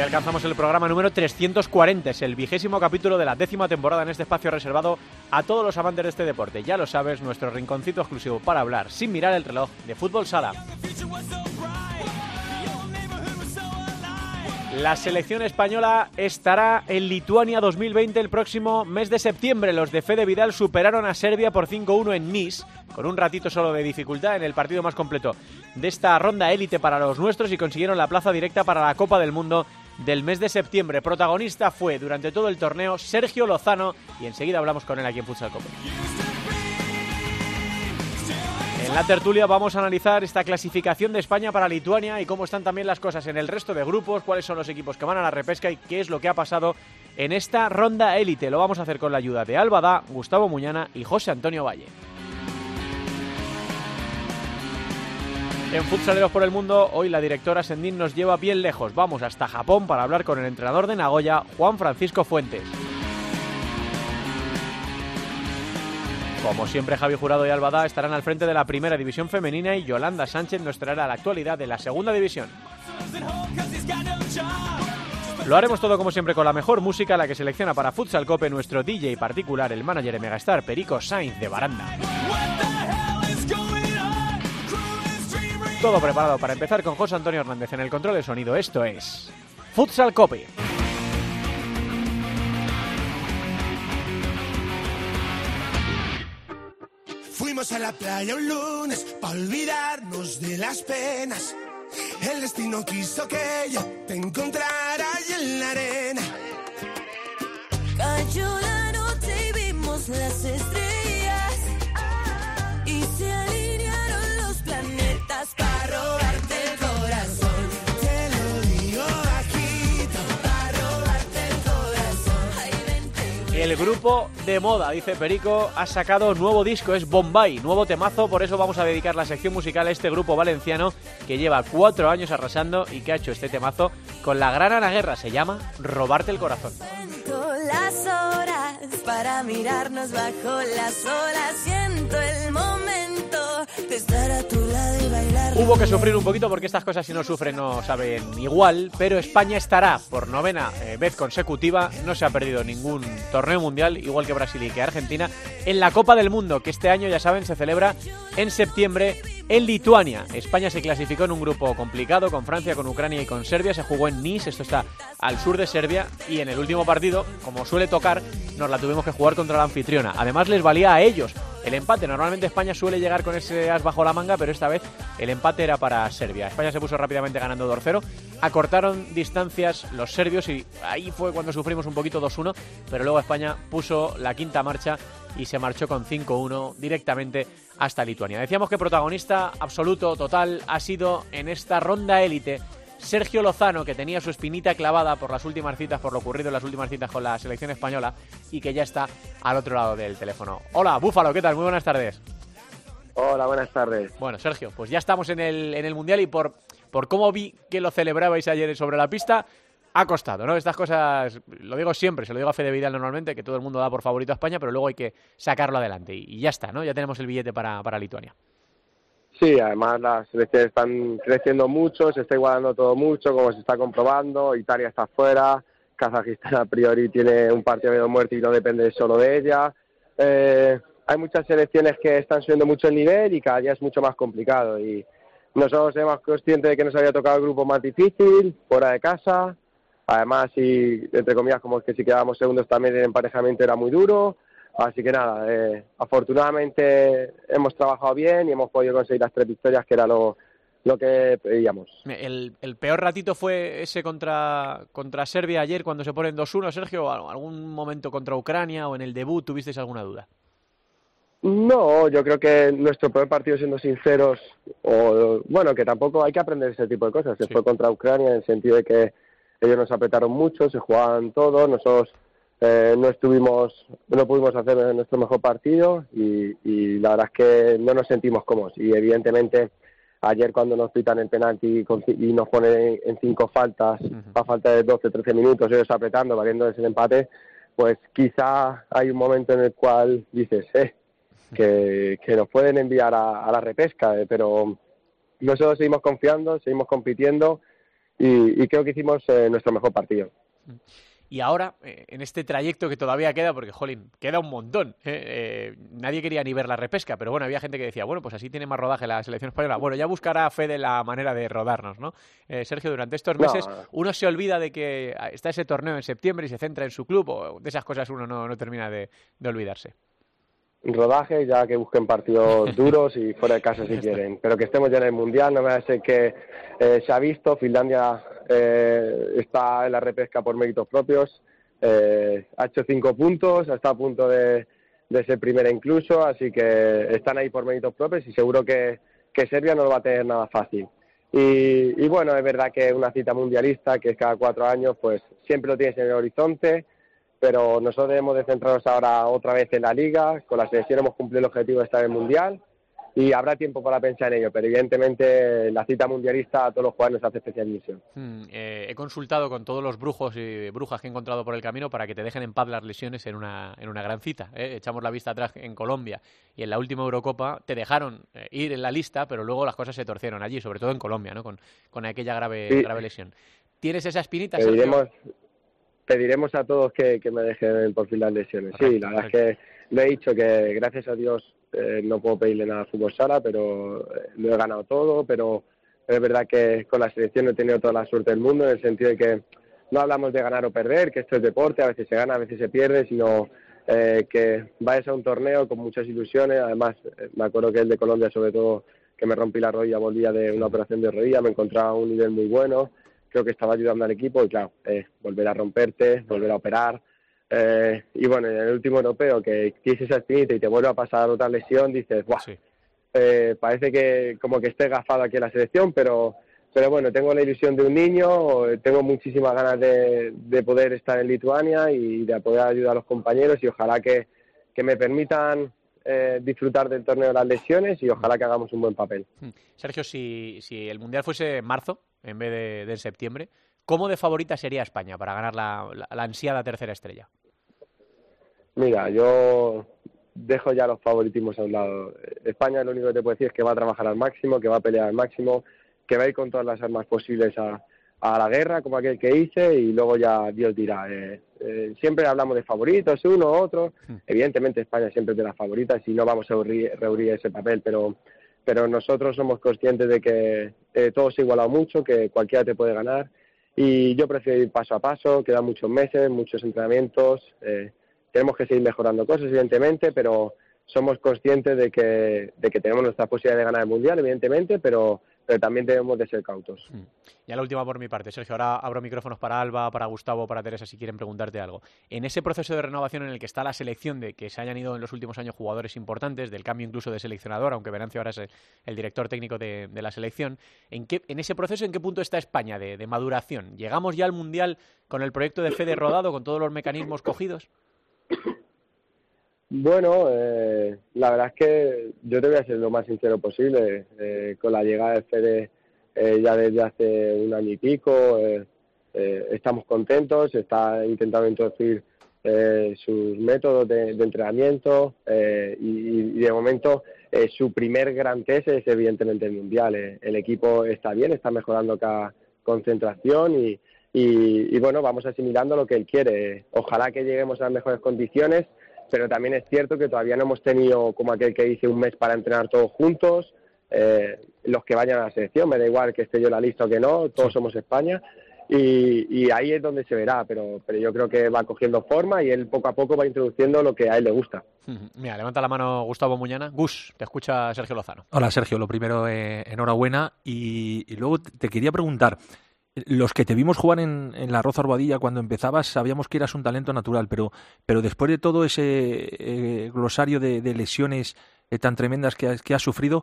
Hoy alcanzamos el programa número 340, es el vigésimo capítulo de la décima temporada en este espacio reservado a todos los amantes de este deporte. Ya lo sabes, nuestro rinconcito exclusivo para hablar sin mirar el reloj de fútbol sala. La selección española estará en Lituania 2020 el próximo mes de septiembre. Los de Fede Vidal superaron a Serbia por 5-1 en Nice, con un ratito solo de dificultad en el partido más completo de esta ronda élite para los nuestros y consiguieron la plaza directa para la Copa del Mundo del mes de septiembre. Protagonista fue durante todo el torneo Sergio Lozano y enseguida hablamos con él aquí en Futsal Copa. En la tertulia vamos a analizar esta clasificación de España para Lituania y cómo están también las cosas en el resto de grupos, cuáles son los equipos que van a la repesca y qué es lo que ha pasado en esta ronda élite. Lo vamos a hacer con la ayuda de Albada, Gustavo Muñana y José Antonio Valle. En Futsaleros por el Mundo, hoy la directora Sendín nos lleva bien lejos. Vamos hasta Japón para hablar con el entrenador de Nagoya, Juan Francisco Fuentes. Como siempre, Javi Jurado y Albada estarán al frente de la primera división femenina y Yolanda Sánchez nos traerá la actualidad de la segunda división. Lo haremos todo como siempre con la mejor música, la que selecciona para Futsal Cope nuestro DJ particular, el manager de Megastar, Perico Sainz de Baranda. Todo preparado para empezar con José Antonio Hernández en el control de sonido. Esto es Futsal Cope. Fuimos a la playa un lunes para olvidarnos de las penas. El destino quiso que yo te encontrara grupo de moda, dice Perico, ha sacado nuevo disco, es Bombay, nuevo temazo, por eso vamos a dedicar la sección musical a este grupo valenciano que lleva cuatro años arrasando y que ha hecho este temazo con la gran Ana Guerra, se llama Robarte el Corazón. Las horas para mirarnos bajo las olas. Siento el momento Hubo que sufrir un poquito porque estas cosas si no sufren no saben igual, pero España estará por novena eh, vez consecutiva, no se ha perdido ningún torneo mundial, igual que Brasil y que Argentina, en la Copa del Mundo, que este año ya saben se celebra en septiembre en Lituania. España se clasificó en un grupo complicado con Francia, con Ucrania y con Serbia, se jugó en Nice, esto está al sur de Serbia, y en el último partido, como suele tocar, nos la tuvimos que jugar contra la anfitriona. Además les valía a ellos el empate. Normalmente España suele llegar con ese as bajo la manga, pero esta vez el empate era para Serbia. España se puso rápidamente ganando 2-0. Acortaron distancias los serbios y ahí fue cuando sufrimos un poquito 2-1, pero luego España puso la quinta marcha y se marchó con 5-1 directamente hasta Lituania. Decíamos que protagonista absoluto, total, ha sido en esta ronda élite Sergio Lozano, que tenía su espinita clavada por las últimas citas, por lo ocurrido en las últimas citas con la selección española y que ya está al otro lado del teléfono. Hola, Búfalo, ¿qué tal? Muy buenas tardes. Hola, buenas tardes. Bueno, Sergio, pues ya estamos en el, en el Mundial y por, por cómo vi que lo celebrabais ayer sobre la pista, ha costado, ¿no? Estas cosas, lo digo siempre, se lo digo a Fede Vidal normalmente, que todo el mundo da por favorito a España, pero luego hay que sacarlo adelante y, ya está, ¿no? Ya tenemos el billete para, para Lituania. Sí, además las selecciones están creciendo mucho, se está igualando todo mucho, como se está comprobando. Italia está fuera, Kazajistán a priori tiene un partido medio muerto y no depende solo de ella. Eh, hay muchas selecciones que están subiendo mucho el nivel y cada día es mucho más complicado. Y nosotros somos conscientes de que nos había tocado el grupo más difícil, fuera de casa. Además, y entre comillas, como que si quedábamos segundos también el emparejamiento era muy duro. Así que nada, eh, afortunadamente hemos trabajado bien y hemos podido conseguir las tres victorias, que era lo, lo que pedíamos. El, el peor ratito fue ese contra, contra Serbia ayer cuando se ponen 2-1, Sergio, o algún momento contra Ucrania o en el debut, ¿tuvisteis alguna duda? No, yo creo que nuestro peor partido, siendo sinceros, o bueno, que tampoco hay que aprender ese tipo de cosas. Se Sí. fue contra Ucrania en el sentido de que ellos nos apretaron mucho, se jugaban todos, nosotros eh, no estuvimos, no pudimos hacer nuestro mejor partido y, y la verdad es que no nos sentimos cómodos. Y evidentemente ayer cuando nos pitan el penalti y nos ponen en cinco faltas a falta de 12, 13 minutos ellos apretando, valiendo ese empate, pues quizá hay un momento en el cual dices, eh, que, que nos pueden enviar a, a la repesca, eh, pero nosotros seguimos confiando, seguimos compitiendo y, y creo que hicimos eh, nuestro mejor partido. Y ahora, eh, en este trayecto que todavía queda, porque, jolín, queda un montón. ¿eh? Eh, nadie quería ni ver la repesca, pero bueno, había gente que decía, bueno, pues así tiene más rodaje la selección española. Bueno, ya buscará Fede la manera de rodarnos, ¿no? Eh, Sergio, durante estos No. meses uno se olvida de que está ese torneo en septiembre y se centra en su club, o de esas cosas uno no, no termina de, de olvidarse. Rodaje, ya que busquen partidos duros y fuera de casa si quieren. Pero que estemos ya en el Mundial, no me parece que eh, se ha visto, Finlandia eh, está en la repesca por méritos propios, eh, ha hecho cinco puntos, está a punto de, de ser primera incluso, así que están ahí por méritos propios y seguro que, que Serbia no lo va a tener nada fácil. Y, y bueno, es verdad que una cita mundialista, que es cada cuatro años, pues siempre lo tienes en el horizonte, pero nosotros debemos de centrarnos ahora otra vez en la liga, con la selección hemos cumplido el objetivo de estar en el mundial y habrá tiempo para pensar en ello, pero evidentemente la cita mundialista a todos los jugadores nos hace especial misión. Hmm, eh, he consultado con todos los brujos y brujas que he encontrado por el camino para que te dejen en paz las lesiones en una, en una gran cita. ¿eh? Echamos la vista atrás en Colombia y en la última Eurocopa te dejaron eh, ir en la lista, pero luego las cosas se torcieron allí, sobre todo en Colombia, ¿no? con, con aquella grave, Sí. grave lesión. ¿Tienes esa espinita, Sergio? Pediremos, a todos que, que me dejen por fin las lesiones. Sí, la verdad es que lo he dicho que gracias a Dios eh, no puedo pedirle nada al fútbol sala, pero eh, lo he ganado todo, pero es verdad que con la selección he tenido toda la suerte del mundo en el sentido de que no hablamos de ganar o perder, que esto es deporte, a veces se gana, a veces se pierde, sino eh, que vayas a un torneo con muchas ilusiones. Además, eh, me acuerdo que el de Colombia, sobre todo, que me rompí la rodilla, volvía de una operación de rodilla, me encontraba a un nivel muy bueno, creo que estaba ayudando al equipo y claro, eh, volver a romperte, volver a operar. eh, y bueno, en el último europeo que tienes esa espinita y te vuelve a pasar otra lesión, dices. Sí. eh, parece que como que esté gafado aquí en la selección, pero, pero bueno, tengo la ilusión de un niño, tengo muchísimas ganas de, de poder estar en Lituania y de poder ayudar a los compañeros y ojalá que, que me permitan eh, disfrutar del torneo de las lesiones y ojalá que hagamos un buen papel. Sergio, si, si el Mundial fuese en marzo en vez de, septiembre, ¿cómo de favorita sería España para ganar la, la- la ansiada tercera estrella? Mira, yo dejo ya los favoritismos a un lado. España lo único que te puedo decir es que va a trabajar al máximo, que va a pelear al máximo, que va a ir con todas las armas posibles a, a la guerra, como aquel que hice, y luego ya Dios dirá. Eh, eh, siempre hablamos de favoritos, uno, otro. Hmm. Evidentemente España siempre es de las favoritas y no vamos a reunir ese papel, pero, pero nosotros somos conscientes de que eh, todo se ha igualado mucho, que cualquiera te puede ganar. Y yo prefiero ir paso a paso, quedan muchos meses, muchos entrenamientos. eh, tenemos que seguir mejorando cosas, evidentemente, pero somos conscientes de que, de que tenemos nuestra posibilidad de ganar el Mundial, evidentemente, pero, pero también debemos de ser cautos. Hmm. Ya la última por mi parte, Sergio. Ahora abro micrófonos para Alba, para Gustavo, para Teresa, si quieren preguntarte algo. En ese proceso de renovación en el que está la selección de que se hayan ido en los últimos años jugadores importantes, del cambio incluso de seleccionador, aunque Venancio ahora es el, el director técnico de, de la selección, ¿en, qué, ¿en ese proceso en qué punto está España de, de maduración? ¿Llegamos ya al Mundial con el proyecto de Fede rodado, con todos los mecanismos cogidos? Bueno, eh, la verdad es que yo te voy a ser lo más sincero posible. Eh, con la llegada de Fede eh, ya desde hace un año y pico, eh, eh, estamos contentos, está intentando introducir eh, sus métodos de, de entrenamiento y, y de momento su primer gran test es evidentemente el Mundial. El equipo está bien, está mejorando cada concentración y, y, y bueno, vamos asimilando lo que él quiere. Ojalá que lleguemos a las mejores condiciones pero también es cierto que todavía no hemos tenido, como aquel que dice, un mes para entrenar todos juntos. Eh, los que vayan a la selección, me da igual que esté yo en la lista o que no, todos somos España. Y, y ahí es donde se verá, pero, pero yo creo que va cogiendo forma y él poco a poco va introduciendo lo que a él le gusta. Mira, levanta la mano Gustavo Muñana. Gus, te escucha Sergio Lozano. Hola Sergio, lo primero, eh, enhorabuena. Y, y luego te quería preguntar, los que te vimos jugar en, en la Roza Arbadilla cuando empezabas sabíamos que eras un talento natural, pero, pero después de todo ese eh, glosario de, de lesiones eh, tan tremendas que has, que has sufrido,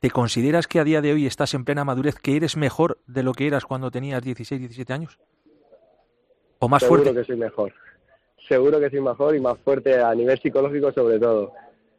¿te consideras que a día de hoy estás en plena madurez, que eres mejor de lo que eras cuando tenías 16, 17 años? ¿O más Seguro fuerte? que soy mejor. seguro que soy mejor y más fuerte a nivel psicológico sobre todo.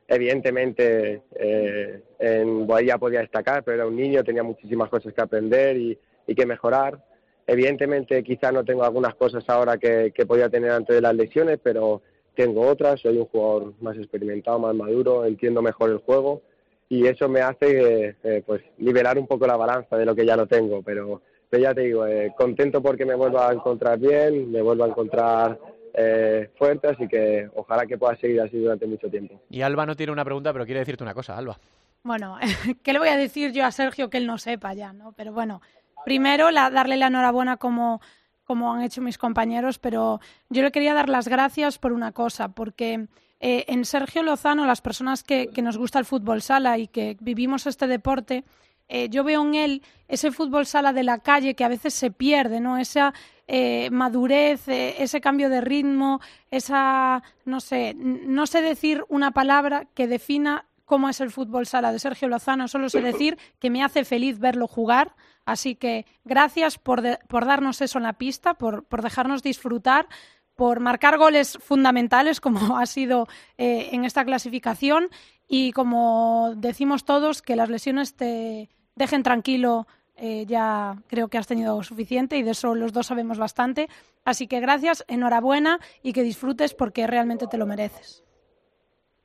Evidentemente eh, en Boadilla podía destacar, pero era un niño, tenía muchísimas cosas que aprender y, y que mejorar. Evidentemente quizás no tengo algunas cosas ahora que, que podía tener antes de las lesiones, pero tengo otras, soy un jugador más experimentado, más maduro, entiendo mejor el juego y eso me hace eh, pues liberar un poco la balanza de lo que ya no tengo, pero, pero ya te digo, eh, contento porque me vuelvo a encontrar bien, me vuelvo a encontrar eh, fuerte, así que ojalá que pueda seguir así durante mucho tiempo. Y Alba no tiene una pregunta, pero quiere decirte una cosa, Alba. Bueno, ¿qué le voy a decir yo a Sergio que él no sepa ya, no? Pero bueno, primero la, darle la enhorabuena como, como han hecho mis compañeros, pero yo le quería dar las gracias por una cosa, porque eh, en Sergio Lozano, las personas que, que, nos gusta el fútbol sala y que vivimos este deporte, eh, yo veo en él ese fútbol sala de la calle que a veces se pierde, ¿no? Esa eh, madurez, ese cambio de ritmo, esa, no sé, no sé decir una palabra que defina cómo es el fútbol sala de Sergio Lozano, solo sé decir que me hace feliz verlo jugar. Así que gracias por, por darnos eso en la pista, por, por dejarnos disfrutar por marcar goles fundamentales, como ha sido eh, en esta clasificación, y como decimos todos, que las lesiones te dejen tranquilo. Eh, ya creo que has tenido suficiente y de eso los dos sabemos bastante. Así que gracias, enhorabuena y que disfrutes porque realmente te lo mereces.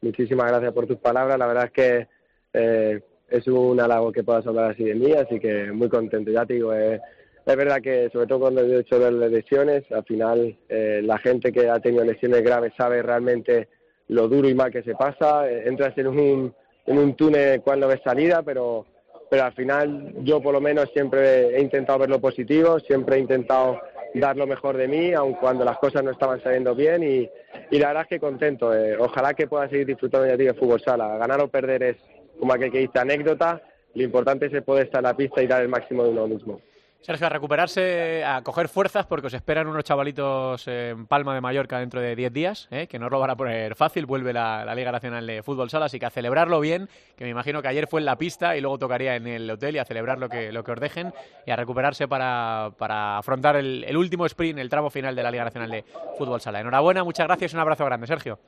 Muchísimas gracias por tus palabras. La verdad es que eh, es un halago que puedas hablar así de mí, así que muy contento. Ya te digo, eh, es verdad que sobre todo cuando he hecho las lesiones, al final eh, la gente que ha tenido lesiones graves sabe realmente lo duro y mal que se pasa. Eh, entras en un, en un túnel cuando ves salida, pero, pero al final yo por lo menos siempre he intentado ver lo positivo, siempre he intentado dar lo mejor de mí, aun cuando las cosas no estaban saliendo bien y, y la verdad es que contento. Eh, ojalá que pueda seguir disfrutando ya de fútbol sala. Ganar o perder es como aquel que dice anécdota, lo importante es poder estar en la pista y dar el máximo de uno mismo. Sergio, a recuperarse, a coger fuerzas, porque os esperan unos chavalitos en Palma de Mallorca dentro de 10 días, ¿eh? que no os lo van a poner fácil, vuelve la, Liga Nacional de Fútbol Sala, así que a celebrarlo bien, que me imagino que ayer fue en la pista y luego tocaría en el hotel y a celebrar lo que, lo que os dejen y a recuperarse para, para afrontar el, el último sprint, el tramo final de la Liga Nacional de Fútbol Sala. Enhorabuena, muchas gracias y un abrazo grande, Sergio.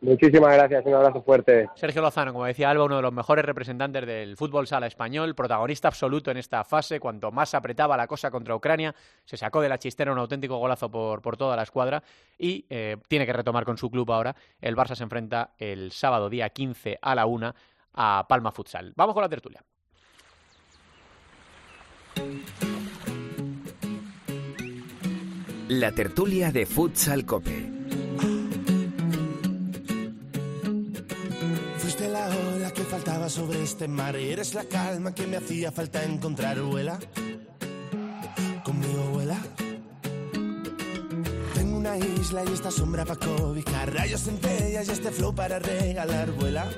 Muchísimas gracias, un abrazo fuerte. Sergio Lozano, como decía Alba, uno de los mejores representantes del fútbol sala español, protagonista absoluto en esta fase. Cuanto más apretaba la cosa contra Ucrania, se sacó de la chistera un auténtico golazo por, por toda la escuadra y eh, tiene que retomar con su club ahora. El Barça se enfrenta el sábado día 15 a la una a Palma Futsal. Vamos con la tertulia. La tertulia de Futsal Cope. La ola que faltaba sobre este mar y eres la calma que me hacía falta encontrar, vuela. Conmigo vuela. Tengo una isla y esta sombra para cobijar, rayos centellas y este flow para regalar, vuela.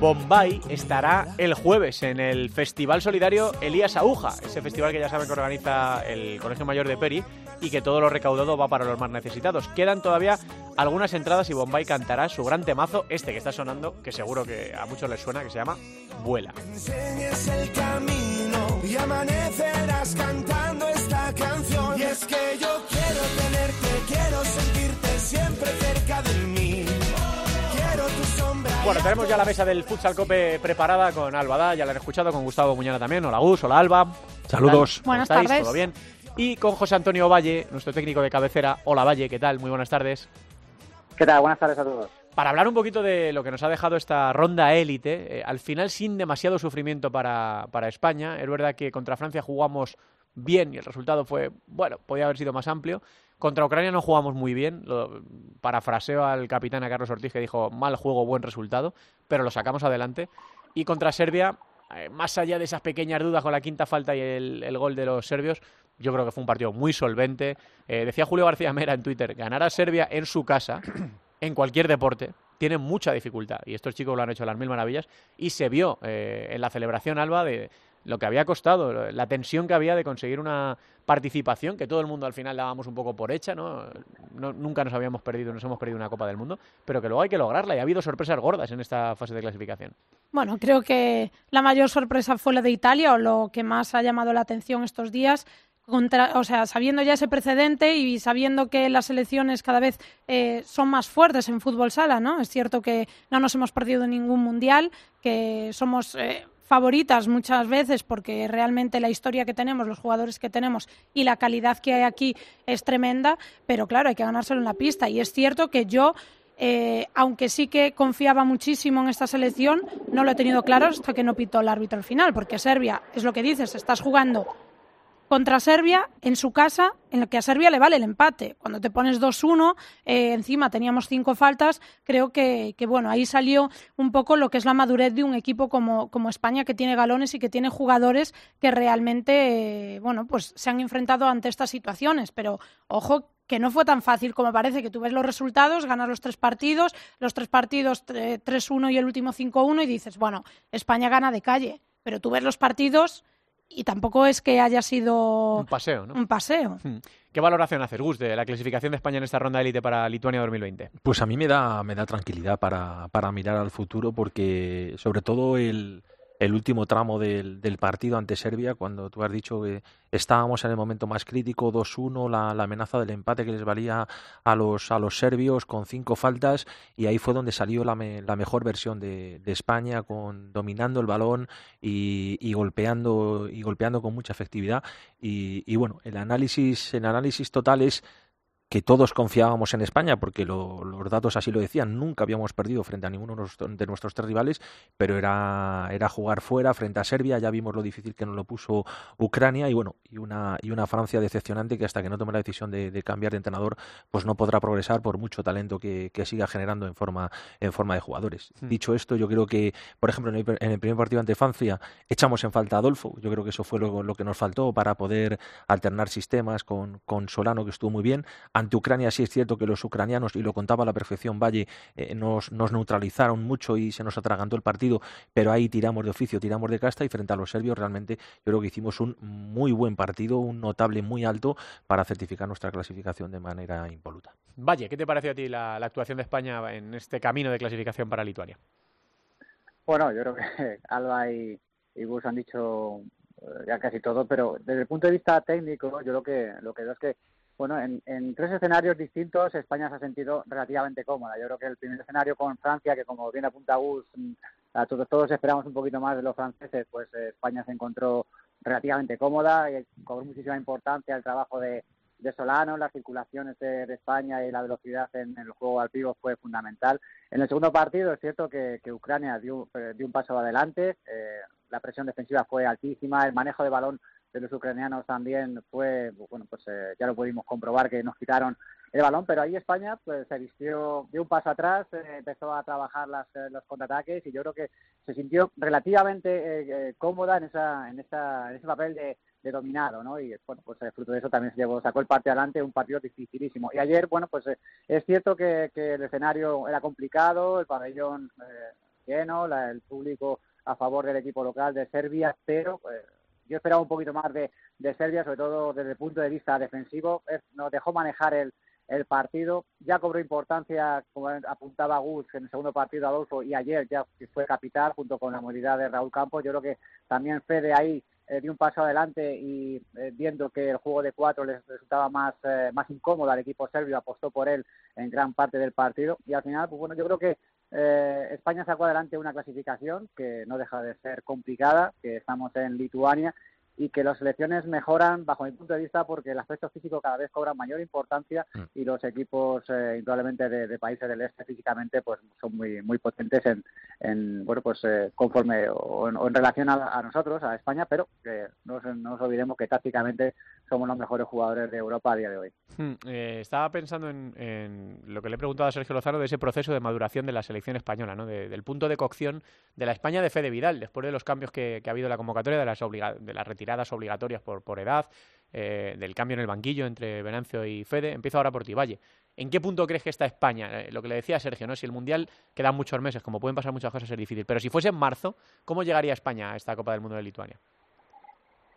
Bombay estará el jueves en el Festival Solidario Elías Aguja, ese festival que ya saben que organiza el Colegio Mayor de Peri y que todo lo recaudado va para los más necesitados. Quedan todavía algunas entradas y Bombay cantará su gran temazo, este que está sonando, que seguro que a muchos les suena, que se llama Vuela. Enseñes el camino y amanecerás cantando esta canción. Y es que yo quiero tenerte, quiero sentirte siempre cerca de mí. Quiero tu sombra. Bueno, tenemos ya la mesa del Futsal Cope preparada con Alba Da, ya la han escuchado, con Gustavo Muñana también. Hola Gus, hola Alba. Saludos. ¿Cómo Buenas estáis? tardes. ¿Todo bien? Y con José Antonio Valle, nuestro técnico de cabecera. Hola Valle, ¿qué tal? Muy buenas tardes. ¿Qué tal? Buenas tardes a todos. Para hablar un poquito de lo que nos ha dejado esta ronda élite, eh, al final sin demasiado sufrimiento para, para España. Es verdad que contra Francia jugamos bien y el resultado fue, bueno, podía haber sido más amplio. Contra Ucrania no jugamos muy bien, lo, parafraseo al capitán a Carlos Ortiz que dijo mal juego, buen resultado, pero lo sacamos adelante. Y contra Serbia, más allá de esas pequeñas dudas con la quinta falta y el, el gol de los serbios, yo creo que fue un partido muy solvente. Eh, decía Julio García Mera en Twitter, ganar a Serbia en su casa, en cualquier deporte, tiene mucha dificultad. Y estos chicos lo han hecho a las mil maravillas. Y se vio eh, en la celebración, Alba, de lo que había costado, la tensión que había de conseguir una participación, que todo el mundo al final dábamos un poco por hecha, ¿no? nunca nos habíamos perdido, nos hemos perdido una Copa del Mundo, pero que luego hay que lograrla y ha habido sorpresas gordas en esta fase de clasificación. Bueno, creo que la mayor sorpresa fue la de Italia o lo que más ha llamado la atención estos días, contra, o sea, sabiendo ya ese precedente y sabiendo que las selecciones cada vez eh, son más fuertes en fútbol sala, ¿no? Es cierto que no nos hemos perdido ningún mundial, que somos eh, favoritas muchas veces porque realmente la historia que tenemos, los jugadores que tenemos y la calidad que hay aquí es tremenda, pero claro, hay que ganárselo en la pista. Y es cierto que yo eh, aunque sí que confiaba muchísimo en esta selección, no lo he tenido claro hasta que no pitó el árbitro al final, porque Serbia, es lo que dices, estás jugando contra Serbia en su casa, en la que a Serbia le vale el empate. Cuando te pones 2-1, eh, encima teníamos cinco faltas, creo que, bueno, ahí salió un poco lo que es la madurez de un equipo como, como España, que tiene galones y que tiene jugadores que realmente, eh, bueno, pues se han enfrentado ante estas situaciones. Pero ojo que no fue tan fácil como parece, que tú ves los resultados, ganas los tres partidos, los tres partidos 3-1 y el último 5-1 y dices, bueno, España gana de calle, pero tú ves los partidos y tampoco es que haya sido un paseo, ¿no? Un paseo. Hmm. ¿Qué valoración hace Gus de la clasificación de España en esta ronda de élite para Lituania 2020? Pues a mí me da, me da tranquilidad para, para mirar al futuro porque sobre todo el, el último tramo del, partido ante Serbia, cuando tú has dicho que estábamos en el momento más crítico, 2-1, la, la, amenaza del empate que les valía a los, a los serbios con cinco faltas, y ahí fue donde salió la, me, la mejor versión de, de, España, con dominando el balón y, y, golpeando, y golpeando con mucha efectividad. Y, y bueno, el análisis, el análisis total es que todos confiábamos en España, porque lo, los datos así lo decían, nunca habíamos perdido frente a ninguno de nuestros tres rivales, pero era, era jugar fuera frente a Serbia, ya vimos lo difícil que nos lo puso Ucrania y bueno, y una, y una Francia decepcionante que hasta que no tome la decisión de, de cambiar de entrenador, pues no podrá progresar por mucho talento que, que siga generando en forma, en forma de jugadores. Hmm. Dicho esto, yo creo que, por ejemplo, en el, en el, primer partido ante Francia echamos en falta a Adolfo, yo creo que eso fue lo, lo que nos faltó para poder alternar sistemas con, con Solano, que estuvo muy bien ante Ucrania sí es cierto que los ucranianos, y lo contaba a la perfección Valle, eh, nos, nos, neutralizaron mucho y se nos atragantó el partido, pero ahí tiramos de oficio, tiramos de casta y frente a los serbios realmente yo creo que hicimos un muy buen partido, un notable muy alto para certificar nuestra clasificación de manera impoluta. Valle, ¿qué te pareció a ti la, la actuación de España en este camino de clasificación para Lituania? Bueno, yo creo que Alba y, y Gus han dicho eh, ya casi todo, pero desde el punto de vista técnico, yo lo que lo que veo es que bueno, en, en, tres escenarios distintos España se ha sentido relativamente cómoda. Yo creo que el primer escenario con Francia, que como bien apunta Gus, mm, todos, todos esperamos un poquito más de los franceses, pues eh, España se encontró relativamente cómoda y cobró muchísima importancia el trabajo de, Solano, las circulaciones de, de, España y la velocidad en, el juego al pivo fue fundamental. En el segundo partido es cierto que, que Ucrania dio, eh, dio, un paso adelante, eh, la presión defensiva fue altísima, el manejo de balón de los ucranianos también fue, bueno, pues eh, ya lo pudimos comprobar que nos quitaron el balón, pero ahí España pues se vistió, dio un paso atrás, eh, empezó a trabajar las, eh, los contraataques y yo creo que se sintió relativamente eh, cómoda en esa, en esa, en ese papel de, de dominado, ¿no? Y bueno, pues fruto de eso también se llevó, sacó el partido adelante, un partido dificilísimo. Y ayer, bueno, pues es cierto que, que el escenario era complicado, el pabellón lleno, la, el público a favor del equipo local de Serbia, pero yo esperaba un poquito más de, Serbia, sobre todo desde el punto de vista defensivo. Nos dejó manejar el, el partido. Ya cobró importancia, como apuntaba Gus, en el segundo partido Adolfo y ayer ya fue capital junto con la movilidad de Raúl Campos. Yo creo que también Fede ahí eh, dio un paso adelante y eh, viendo que el juego de cuatro les resultaba más, eh, más incómodo al equipo serbio, apostó por él en gran parte del partido. Y al final, pues bueno, yo creo que eh, España sacó adelante una clasificación que no deja de ser complicada, que estamos en Lituania y que las selecciones mejoran bajo mi punto de vista porque el aspecto físico cada vez cobra mayor importancia mm. y los equipos eh, indudablemente de, de, países del este físicamente pues son muy muy potentes en, en bueno pues eh, conforme o en, o en relación a, a, nosotros a España pero que no, no, nos olvidemos que tácticamente somos los mejores jugadores de Europa a día de hoy hmm, eh, estaba pensando en, en, lo que le he preguntado a Sergio Lozano de ese proceso de maduración de la selección española ¿no? De, del punto de cocción de la España de Fede Vidal después de los cambios que, ha habido en la convocatoria de las de la retiradas obligatorias por, edad, eh, del cambio en el banquillo entre Venancio y Fede. Empiezo ahora por ti, Valle. ¿En qué punto crees que está España? Eh, lo que le decía Sergio, ¿no? Si el Mundial quedan muchos meses, como pueden pasar muchas cosas, es difícil. Pero si fuese en marzo, ¿cómo llegaría España a esta Copa del Mundo de Lituania?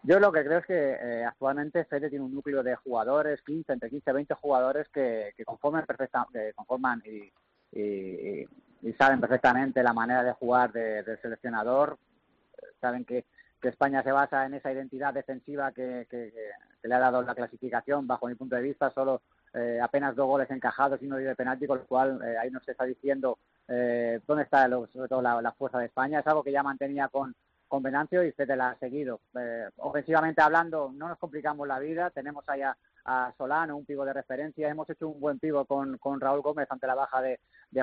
Yo lo que creo es que eh, actualmente Fede tiene un núcleo de jugadores, 15, entre 15 y 20 jugadores que, que conforman, perfecta, conforman y, y, saben perfectamente la manera de jugar de, del seleccionador. Saben que que España se basa en esa identidad defensiva que, que, le ha dado la clasificación, bajo mi punto de vista, solo eh, apenas dos goles encajados y uno de penalti, con lo cual eh, ahí nos está diciendo eh, dónde está lo- sobre todo la fuerza de España. Es algo que ya mantenía con, con Venancio y Fede la ha seguido. Eh, ofensivamente hablando, no nos complicamos la vida. Tenemos ahí a, Solano, un pivo de referencia. Hemos hecho un buen pivo con, Raúl Gómez ante la baja de,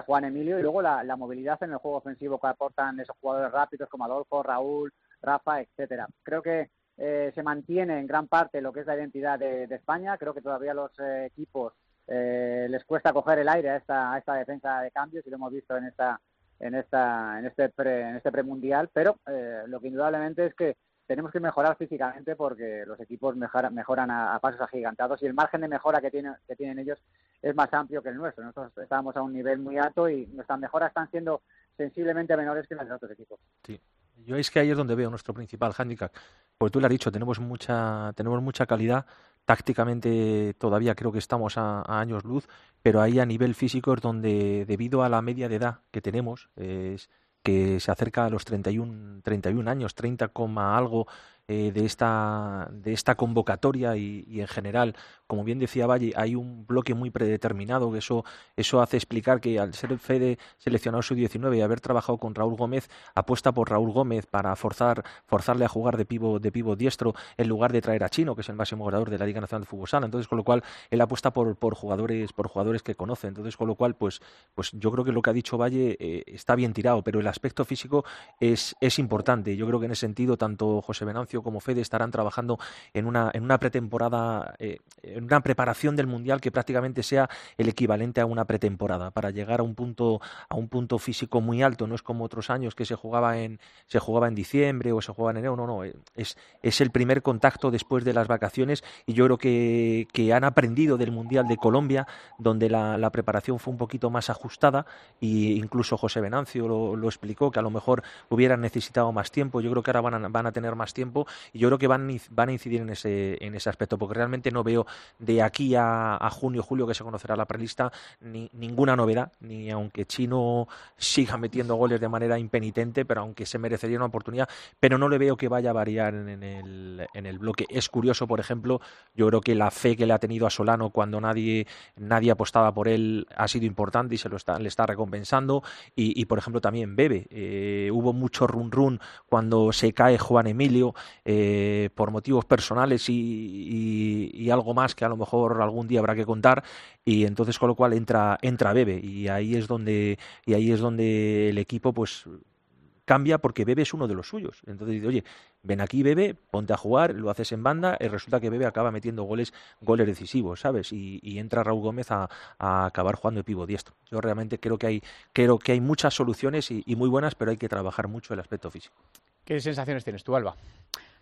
Juan Emilio y luego la, movilidad en el juego ofensivo que aportan esos jugadores rápidos como Adolfo, Raúl, Rafa, etcétera. Creo que eh, se mantiene en gran parte lo que es la identidad de, de España. Creo que todavía los eh, equipos eh, les cuesta coger el aire a esta, a esta defensa de cambios y lo hemos visto en esta en esta en este pre, en este premundial, pero eh, lo que indudablemente es que tenemos que mejorar físicamente porque los equipos mejora- mejoran a, pasos agigantados y el margen de mejora que tienen que tienen ellos es más amplio que el nuestro. Nosotros estábamos a un nivel muy alto y nuestras mejoras están siendo sensiblemente menores que las de otros equipos. Sí. Yo es que ahí es donde veo nuestro principal hándicap. Porque tú lo has dicho, tenemos mucha, tenemos mucha calidad. Tácticamente todavía creo que estamos a, años luz, pero ahí a nivel físico es donde, debido a la media de edad que tenemos, es que se acerca a los 31, 31 años, 30, coma algo eh, de, esta, de esta convocatoria y, en general, como bien decía Valle, hay un bloque muy predeterminado, que eso, eso hace explicar que al ser el Fede seleccionado sub-19 y haber trabajado con Raúl Gómez, apuesta por Raúl Gómez para forzar, forzarle a jugar de pivo, de pivo diestro en lugar de traer a Chino, que es el máximo goleador de la Liga Nacional de Fútbol Sala. Entonces, con lo cual, él apuesta por, por jugadores, por jugadores que conoce. Entonces, con lo cual, pues, pues yo creo que lo que ha dicho Valle eh, está bien tirado, pero el aspecto físico es, es importante. Yo creo que en ese sentido, tanto José Venancio como Fede estarán trabajando en una, en una pretemporada, eh, en una preparación del Mundial que prácticamente sea el equivalente a una pretemporada, para llegar a un punto, a un punto físico muy alto. No es como otros años que se jugaba en, se jugaba en diciembre o se jugaba en enero, no, no, eh, es, es el primer contacto después de las vacaciones y yo creo que, que han aprendido del Mundial de Colombia, donde la, preparación fue un poquito más ajustada y incluso José Venancio lo, lo explicó, que a lo mejor hubieran necesitado más tiempo, yo creo que ahora van a, van a tener más tiempo y yo creo que van, van a incidir en ese, en ese aspecto, porque realmente no veo de aquí a, a junio, julio, que se conocerá la prelista, ni, ninguna novedad, ni aunque Chino siga metiendo goles de manera impenitente, pero aunque se merecería una oportunidad, pero no le veo que vaya a variar en, el, en el bloque. Es curioso, por ejemplo, yo creo que la fe que le ha tenido a Solano cuando nadie, nadie apostaba por él ha sido importante y se lo está, le está recompensando. Y, y por ejemplo, también Bebe. Eh, hubo mucho run run cuando se cae Juan Emilio eh, por motivos personales y, algo más que a lo mejor algún día habrá que contar. Y entonces, con lo cual entra, entra Bebe. Y ahí es donde, y ahí es donde el equipo, pues cambia porque Bebe es uno de los suyos. Entonces dice, oye, ven aquí Bebe, ponte a jugar, lo haces en banda y resulta que Bebe acaba metiendo goles, goles decisivos, ¿sabes? Y, entra Raúl Gómez a, a, acabar jugando de pivo diestro. Yo realmente creo que hay, creo que hay muchas soluciones y, y muy buenas, pero hay que trabajar mucho el aspecto físico. ¿Qué sensaciones tienes tú, Alba?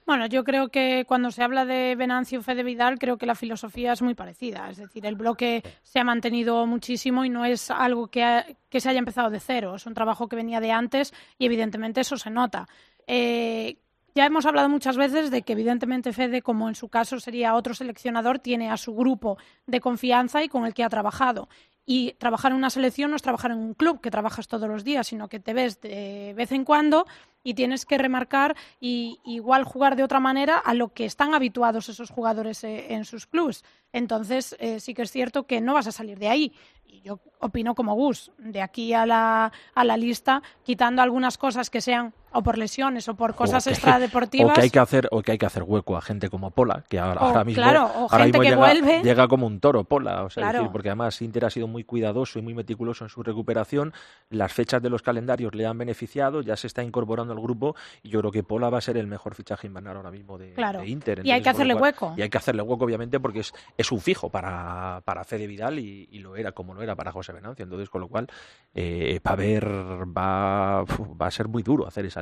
Bueno, yo creo que cuando se habla de Venancio Fede Vidal, creo que la filosofía es muy parecida. Es decir, el bloque se ha mantenido muchísimo y no es algo que, ha- que se haya empezado de cero. Es un trabajo que venía de antes y evidentemente eso se nota. Eh, ya hemos hablado muchas veces de que evidentemente Fede, como en su caso sería otro seleccionador, tiene a su grupo de confianza y con el que ha trabajado. Y trabajar en una selección no es trabajar en un club que trabajas todos los días, sino que te ves de vez en cuando y tienes que remarcar y igual jugar de otra manera a lo que están habituados esos jugadores eh, en sus clubs. Entonces, eh, sí que es cierto que no vas a salir de ahí. Y yo opino como Gus, de aquí a la, a la lista, quitando algunas cosas que sean o por lesiones o por cosas o extradeportivas. O que hay que hacer, o que hay que hacer hueco a gente como Pola, que ahora, O, ahora mismo, claro, o ahora gente mismo que llega, vuelve. llega como un toro Pola, o sea, Claro. decir, porque además Inter ha sido muy cuidadoso y muy meticuloso en su recuperación, las fechas de los calendarios le han beneficiado, ya se está incorporando al grupo y yo creo que Pola va a ser el mejor fichaje invernal ahora mismo de, Claro. de Inter. Y hay Entonces, que hacerle cual- hueco. Y hay que hacerle hueco, obviamente, porque es, es un fijo para, para Fede Vidal y, y lo era como lo era para José Venancio. Entonces, con lo cual, eh, para ver, va, va a ser muy duro hacer esa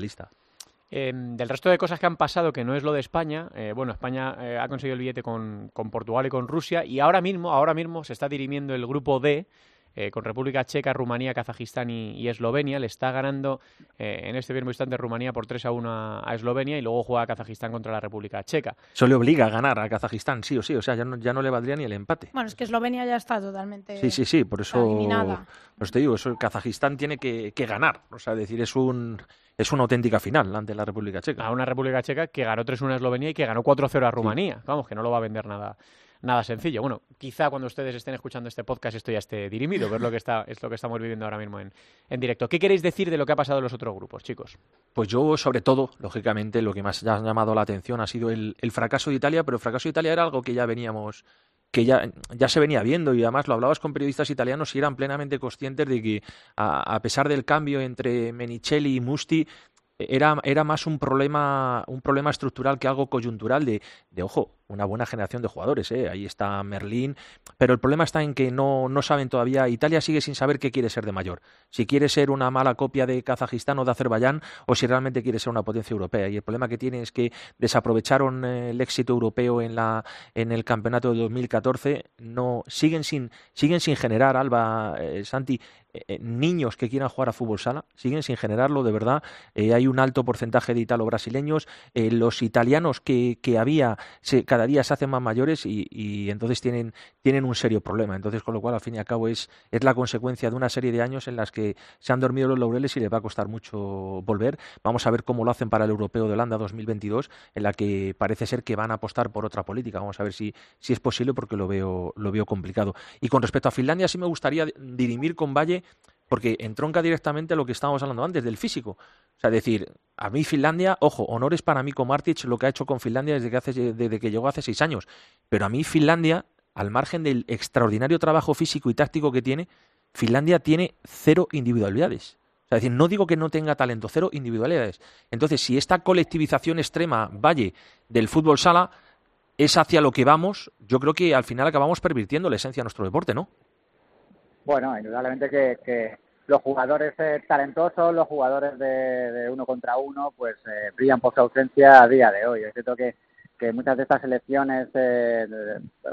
Eh, del resto de cosas que han pasado, que no es lo de España, eh, bueno, España eh, ha conseguido el billete con, con Portugal y con Rusia y ahora mismo, ahora mismo se está dirimiendo el grupo D eh, con República Checa, Rumanía, Kazajistán y, y Eslovenia. Le está ganando eh, en este mismo instante Rumanía por 3 a 1 a, a Eslovenia y luego juega Kazajistán contra la República Checa. Eso le obliga a ganar a Kazajistán, sí o sí. O sea, ya no, ya no le valdría ni el empate. Bueno, es que Eslovenia ya está totalmente. Sí, sí, sí, por eso, eliminada. pues te digo, eso Kazajistán tiene que, que ganar, o sea, es decir, es un es una auténtica final ante la República Checa. A una República Checa que ganó 3-1 a Eslovenia y que ganó 4-0 a Rumanía. Vamos, que no lo va a vender nada, nada sencillo. Bueno, quizá cuando ustedes estén escuchando este podcast esto ya esté dirimido, pero es lo que, está, es lo que estamos viviendo ahora mismo en, en directo. ¿Qué queréis decir de lo que ha pasado en los otros grupos, chicos? Pues yo, sobre todo, lógicamente, lo que más ha llamado la atención ha sido el, fracaso de Italia, pero el fracaso de Italia era algo que ya veníamos que ya, ya se venía viendo y además lo hablabas con periodistas italianos y eran plenamente conscientes de que a, a pesar del cambio entre Menicelli y Musti era, era más un problema, un problema estructural que algo coyuntural de, de ojo, una buena generación de jugadores, ¿eh? ahí está Merlín, pero el problema está en que no, no saben todavía, Italia sigue sin saber qué quiere ser de mayor, si quiere ser una mala copia de Kazajistán o de Azerbaiyán o si realmente quiere ser una potencia europea. Y el problema que tiene es que desaprovecharon eh, el éxito europeo en, la, en el campeonato de 2014, no, siguen, sin, siguen sin generar, Alba, eh, Santi, eh, niños que quieran jugar a fútbol sala, siguen sin generarlo, de verdad. Hay un alto porcentaje de italo-brasileños. Los italianos que, que había cada día se hacen más mayores y, entonces tienen, tienen un serio problema. Entonces, con lo cual, al fin y al cabo, es, es la consecuencia de una serie de años en las que se han dormido los laureles y les va a costar mucho volver. Vamos a ver cómo lo hacen para el Europeo de Holanda 2022, en la que parece ser que van a apostar por otra política. Vamos a ver si, si es posible porque lo veo, lo veo complicado. Y con respecto a Finlandia, sí me gustaría dirimir con Valle porque entronca directamente a lo que estábamos hablando antes, del físico. O sea, decir, a mí Finlandia, ojo, honores para mí con Martic lo que ha hecho con Finlandia desde que, hace, desde que llegó hace seis años. Pero a mí Finlandia, al margen del extraordinario trabajo físico y táctico que tiene, Finlandia tiene cero individualidades. O sea, es decir, no digo que no tenga talento, cero individualidades. Entonces, si esta colectivización extrema, Valle, del fútbol sala, es hacia lo que vamos, yo creo que al final acabamos pervirtiendo la esencia de nuestro deporte, ¿no? Bueno, indudablemente que, que los jugadores eh, talentosos, los jugadores de, de, uno contra uno, pues eh, brillan por su ausencia a día de hoy. Es cierto que, que muchas de estas selecciones eh,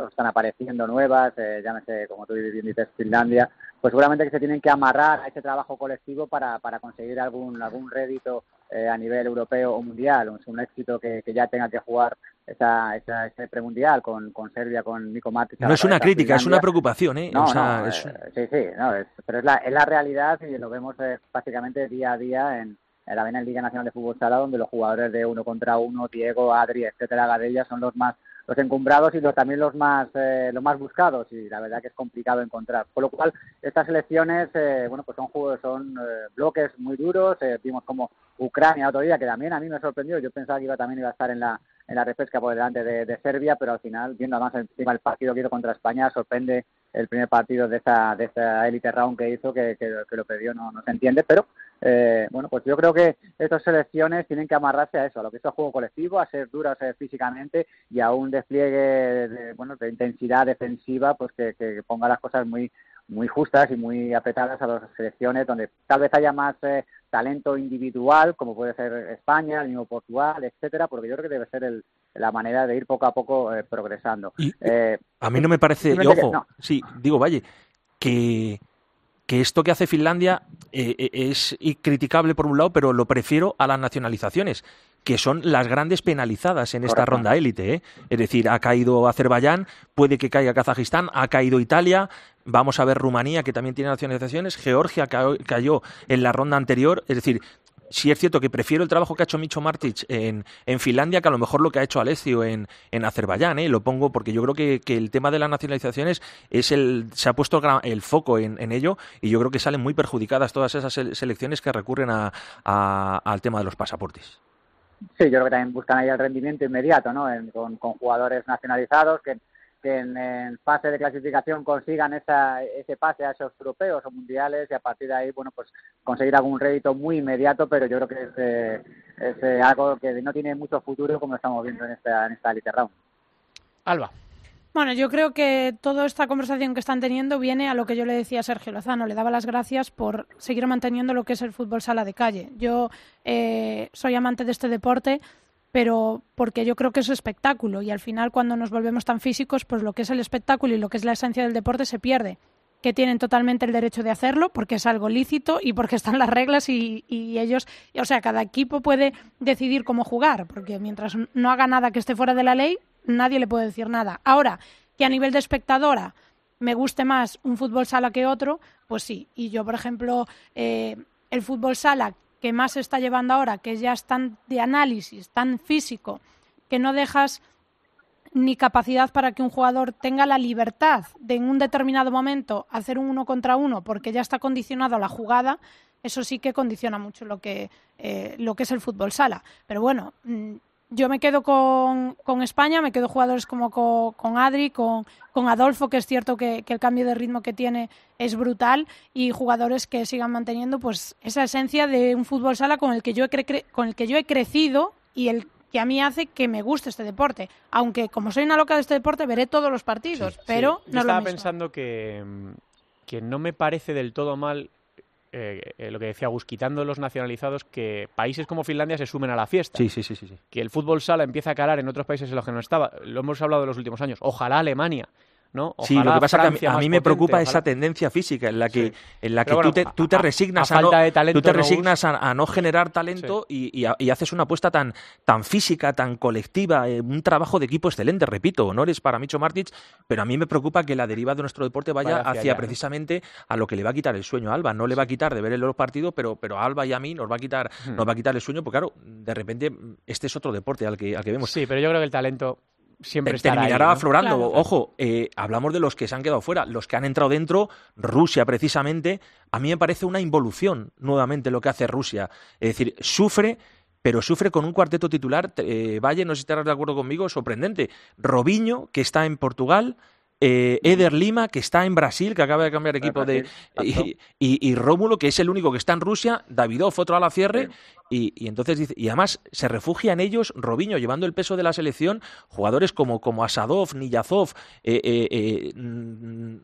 están apareciendo nuevas, eh, llámese, como tú dices, Finlandia, pues seguramente que se tienen que amarrar a ese trabajo colectivo para, para conseguir algún, algún rédito eh, a nivel europeo o mundial, un, un éxito que, que ya tenga que jugar esa, esa, ese premundial con, con Serbia, con Nico Matic. No es una crítica, es una preocupación, ¿eh? No, o sea, no, es... eh, sí, sí, no, es, pero es la, es la realidad y lo vemos eh, prácticamente día a día en, en la Vena Liga Nacional de Fútbol Sala, donde los jugadores de uno contra uno, Diego, Adri, etcétera, Gadella, son los más los encumbrados y los, también los más eh, los más buscados y la verdad que es complicado encontrar. Por lo cual estas elecciones, eh, bueno, pues son juegos, son eh, bloques muy duros. Eh, vimos como Ucrania otro día que también a mí me sorprendió. Yo pensaba que iba también iba a estar en la en la repesca por delante de, de Serbia, pero al final viendo además encima el partido que hizo contra España sorprende el primer partido de esa de esa elite round que hizo que, que, lo perdió no, no se entiende, pero eh, bueno, pues yo creo que estas selecciones tienen que amarrarse a eso, a lo que es el juego colectivo, a ser duras eh, físicamente y a un despliegue de, bueno, de intensidad defensiva, pues que, que ponga las cosas muy muy justas y muy apretadas a las selecciones donde tal vez haya más eh, talento individual, como puede ser España, el mismo Portugal, etcétera, porque yo creo que debe ser el, la manera de ir poco a poco eh, progresando. Y, eh, a mí no me parece, y ojo, no. sí, digo, Valle, que que esto que hace Finlandia eh, es criticable por un lado, pero lo prefiero a las nacionalizaciones, que son las grandes penalizadas en esta Correcto. ronda élite. ¿eh? Es decir, ha caído Azerbaiyán, puede que caiga Kazajistán, ha caído Italia, vamos a ver Rumanía, que también tiene nacionalizaciones, Georgia ca cayó en la ronda anterior, es decir, sí es cierto que prefiero el trabajo que ha hecho Micho Martic en, en Finlandia que a lo mejor lo que ha hecho Alessio en, en Azerbaiyán. ¿eh? Lo pongo porque yo creo que, que, el tema de las nacionalizaciones es el, se ha puesto el, foco en, en, ello y yo creo que salen muy perjudicadas todas esas selecciones que recurren a, a, al tema de los pasaportes. Sí, yo creo que también buscan ahí el rendimiento inmediato, ¿no? En, con, con, jugadores nacionalizados que, que en, en, fase de clasificación consigan esa, ese pase a esos europeos o mundiales y a partir de ahí, bueno, pues conseguir algún rédito muy inmediato, pero yo creo que es, eh, es eh, algo que no tiene mucho futuro como estamos viendo en esta, en esta Elite Round. Alba. Bueno, yo creo que toda esta conversación que están teniendo viene a lo que yo le decía a Sergio Lozano. Le daba las gracias por seguir manteniendo lo que es el fútbol sala de calle. Yo eh, soy amante de este deporte, pero porque yo creo que es espectáculo y al final cuando nos volvemos tan físicos, pues lo que es el espectáculo y lo que es la esencia del deporte se pierde que tienen totalmente el derecho de hacerlo porque es algo lícito y porque están las reglas y, y ellos, o sea, cada equipo puede decidir cómo jugar, porque mientras no haga nada que esté fuera de la ley, nadie le puede decir nada. Ahora, que a nivel de espectadora me guste más un fútbol sala que otro, pues sí. Y yo, por ejemplo, eh, el fútbol sala que más se está llevando ahora, que ya es tan de análisis, tan físico, que no dejas ni capacidad para que un jugador tenga la libertad de en un determinado momento hacer un uno contra uno porque ya está condicionado la jugada, eso sí que condiciona mucho lo que, eh, lo que es el fútbol sala. Pero bueno, mm, yo me quedo con, con España, me quedo jugadores como co- con, Adri, con, con Adolfo, que es cierto que, que el cambio de ritmo que tiene es brutal, y jugadores que sigan manteniendo pues esa esencia de un fútbol sala con el que yo he, cre- cre- con el que yo he crecido y el que a mí hace que me guste este deporte. Aunque como soy una loca de este deporte, veré todos los partidos, pero Sí, yo no lo estaba mismo. pensando que, que no me parece del todo mal eh, eh, lo que decía Gus, quitando los nacionalizados, que países como Finlandia se sumen a la fiesta. Sí, sí, sí, sí. sí. Que el fútbol sala empieza a calar en otros países en los que no estaba. Lo hemos hablado en los últimos años. Ojalá Alemania, ¿no? Sí, lo que pasa es que a mí- Francia a más mí me potente, preocupa ojalá- esa tendencia física en la que, Sí. en la que bueno, tú, te, tú te a- a- resignas a a, no, falta de talento, tú te resignas a, a no generar talento y, y haces una apuesta tan, tan física, tan colectiva, eh, un trabajo de equipo excelente, repito, honores para Micho Martins, pero a mí me preocupa que la deriva de nuestro deporte vaya, Vaya hacia precisamente a lo que le va a quitar el sueño a Alba. No le va a quitar de ver los partidos, pero, pero a Alba y a mí nos va a quitar, Hmm. nos va a quitar el sueño, porque claro, de repente este es otro deporte al que, al que vemos. Sí, pero yo creo que el talento siempre ahí, terminará ¿no? aflorando. Claro. Ojo, eh, hablamos de los que se han quedado fuera, los que han entrado dentro, Rusia precisamente. A mí me parece una involución nuevamente lo que hace Rusia. Es decir, sufre, pero sufre con un cuarteto titular. eh, Valle, no sé si estarás de acuerdo conmigo, sorprendente. Robinho, que está en Portugal. Eh, Eder Lima, que está en Brasil, que acaba de cambiar equipo de. Y, y- y Rómulo, que es el único que está en Rusia. Davidov, otro a la cierre. Y, y entonces dice, y además se refugia en ellos Robinho, llevando el peso de la selección, jugadores como, como Asadov, Niyazov, eh, eh, eh,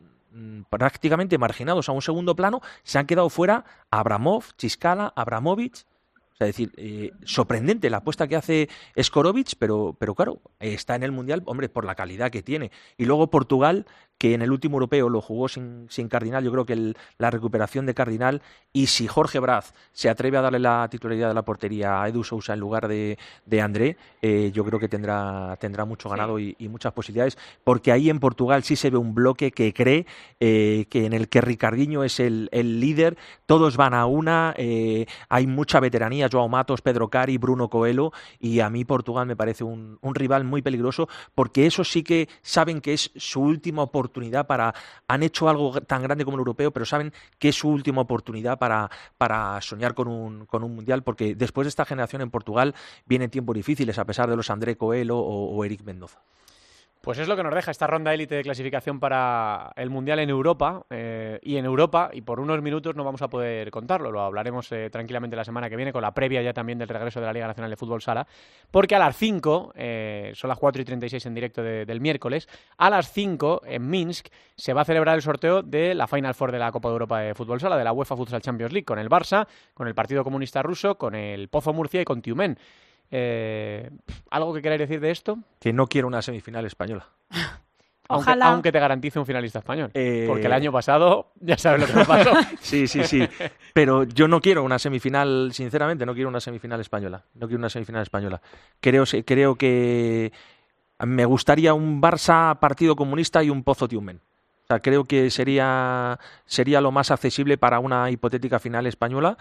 prácticamente marginados a un segundo plano, se han quedado fuera Abramov, Chiskala, Abramovich. O sea, decir, eh, sorprendente la apuesta que hace Skorovic, pero, pero claro, está en el Mundial, hombre, por la calidad que tiene. Y luego Portugal, que en el último europeo lo jugó sin, sin Cardinal, yo creo que el- la recuperación de Cardinal, y si Jorge Braz se atreve a darle la titularidad de la portería a Edu Sousa en lugar de, de André, eh, yo creo que tendrá, tendrá mucho ganado y, y muchas posibilidades, porque ahí en Portugal sí se ve un bloque que cree eh, que en el que Ricardinho es el, el líder, todos van a una, eh, hay mucha veteranía, Joao Matos, Pedro Cari, Bruno Coelho, y a mí Portugal me parece un, un rival muy peligroso, porque esos sí que saben que es su última oportunidad para, han hecho algo tan grande como el europeo, pero saben que es su última oportunidad para, para soñar con un, con un mundial, porque después de esta generación en Portugal vienen tiempos difíciles, a pesar de los André Coelho o, o Eric Mendoza. Pues es lo que nos deja esta ronda élite de clasificación para el Mundial en Europa. eh, y en Europa, y por unos minutos no vamos a poder contarlo, lo hablaremos eh, tranquilamente la semana que viene, con la previa ya también del regreso de la Liga Nacional de Fútbol Sala. Porque a las 5, eh, son las 4 y 36 en directo de- del miércoles, a las 5 en Minsk se va a celebrar el sorteo de la Final Four de la Copa de Europa de Fútbol Sala, de la UEFA Futsal Champions League, con el Barça, con el Partido Comunista Ruso, con el Pozo Murcia y con Tiumen. Eh, ¿Algo que queráis decir de esto? Que no quiero una semifinal española. Aunque, Ojalá. aunque te garantice un finalista español. Eh, Porque el año pasado, ya sabes lo que me pasó. Sí, sí, sí. Pero yo no quiero una semifinal, sinceramente, no quiero una semifinal española. No quiero una semifinal española. Creo, creo que me gustaría un Barça Partido Comunista y un Pozo Tiumen. O sea, creo que sería, sería lo más accesible para una hipotética final española.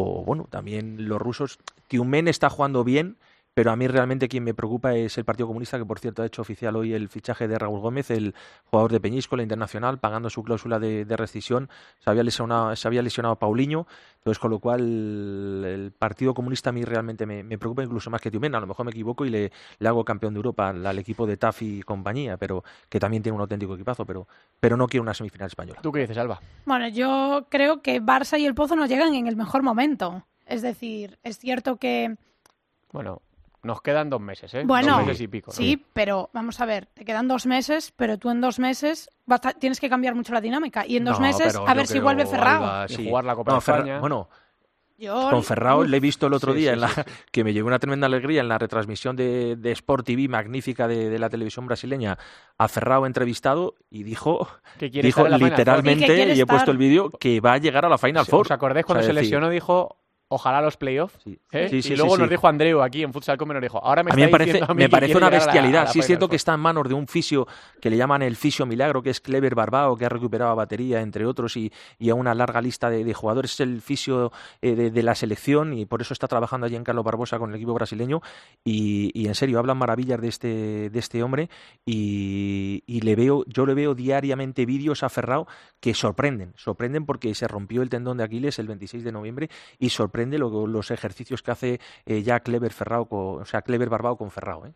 O bueno, también los rusos. Tiumen está jugando bien, pero a mí realmente quien me preocupa es el Partido Comunista, que por cierto ha hecho oficial hoy el fichaje de Raúl Gómez, el jugador de Peñíscola Internacional, pagando su cláusula de, de rescisión. Se había, lesionado, se había lesionado a Paulinho, entonces con lo cual el Partido Comunista a mí realmente me, me preocupa incluso más que Tiumen. A lo mejor me equivoco y le, le hago campeón de Europa al, al equipo de TAF y compañía, pero que también tiene un auténtico equipazo, pero, pero no quiero una semifinal española. ¿Tú qué dices, Alba? Bueno, yo creo que Barça y el Pozo nos llegan en el mejor momento. Es decir, es cierto que Bueno, nos quedan dos meses, ¿eh? Bueno, dos meses y pico. ¿no? sí, pero vamos a ver, te quedan dos meses, pero tú en dos meses vas a- tienes que cambiar mucho la dinámica. Y en dos No, meses, pero a yo ver si creo, vuelve Ferrao. Alba, Y sí. jugar la Copa de Ferra- España. Bueno, Yo, Con Ferrao le he visto el otro Sí, día sí, en la, sí, que me llegó una tremenda alegría en la retransmisión de, de Sport TV magnífica de, de la televisión brasileña a Ferrao entrevistado y dijo, Que quiere dijo estar en la Final Four. Y que literalmente, quiere y he puesto el vídeo, que va a llegar a la Final Sí, Four. ¿Os acordáis cuando O sea, se decir, lesionó? Dijo, ojalá los playoffs. Sí. ¿eh? Sí, sí, y luego nos dijo Andreu aquí en Futsal Come, nos dijo, ahora me a mí me parece, a mí me parece una llegar a la- bestialidad. a la sí es cierto que está en manos de un fisio que le llaman el fisio milagro, que es Clever Barbao, que ha recuperado a batería, entre otros, y, y a una larga lista de, de jugadores. Es el fisio eh, de, de la selección y por eso está trabajando allí en Carlos Barbosa con el equipo brasileño. Y, y en serio, hablan maravillas de este, de este hombre y, y le veo, yo le veo diariamente vídeos a Ferrao que sorprenden, sorprenden porque se rompió el tendón de Aquiles el 26 de noviembre y sorprende lo- los ejercicios que hace eh, ya Clever Ferrao, con, o sea, Clever Barbao con Ferrao. ¿eh?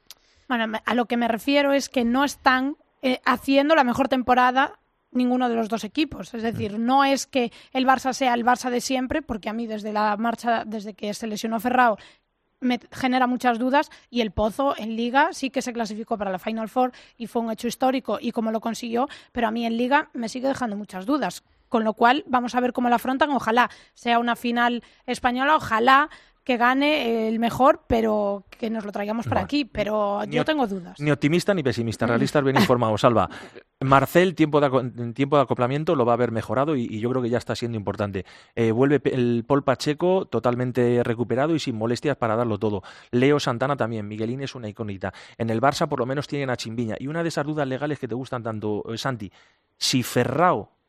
Bueno, a lo que me refiero es que no están eh, haciendo la mejor temporada ninguno de los dos equipos. Es decir, no es que el Barça sea el Barça de siempre, porque a mí desde la marcha, desde que se lesionó Ferrao, me genera muchas dudas y el Pozo en Liga sí que se clasificó para la Final Four y fue un hecho histórico y cómo lo consiguió, pero a mí en Liga me sigue dejando muchas dudas. Con lo cual, vamos a ver cómo la afrontan. Ojalá sea una final española, ojalá que gane el mejor, pero que nos lo traigamos para Bueno, aquí. Pero yo tengo dudas. Ni optimista ni pesimista, realistas bien informados, Salva. Marcel, tiempo de, tiempo de acoplamiento, lo va a haber mejorado y, y yo creo que ya está siendo importante. Eh, vuelve el Paul Pacheco totalmente recuperado y sin molestias para darlo todo. Leo Santana también, Miguelín es una icónita. En el Barça por lo menos tienen a Chimbiña. Y una de esas dudas legales que te gustan tanto, eh, Santi, si Ferrao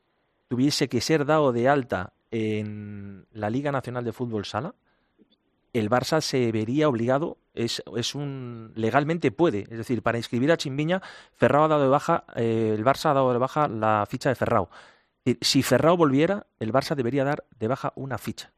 tuviese que ser dado de alta en la Liga Nacional de Fútbol Sala, el Barça se vería obligado, es, es un legalmente puede, es decir, para inscribir a Chimbiña, Ferrao ha dado de baja, eh, el Barça ha dado de baja la ficha de Ferrao. Si Ferrao volviera, el Barça debería dar de baja una ficha.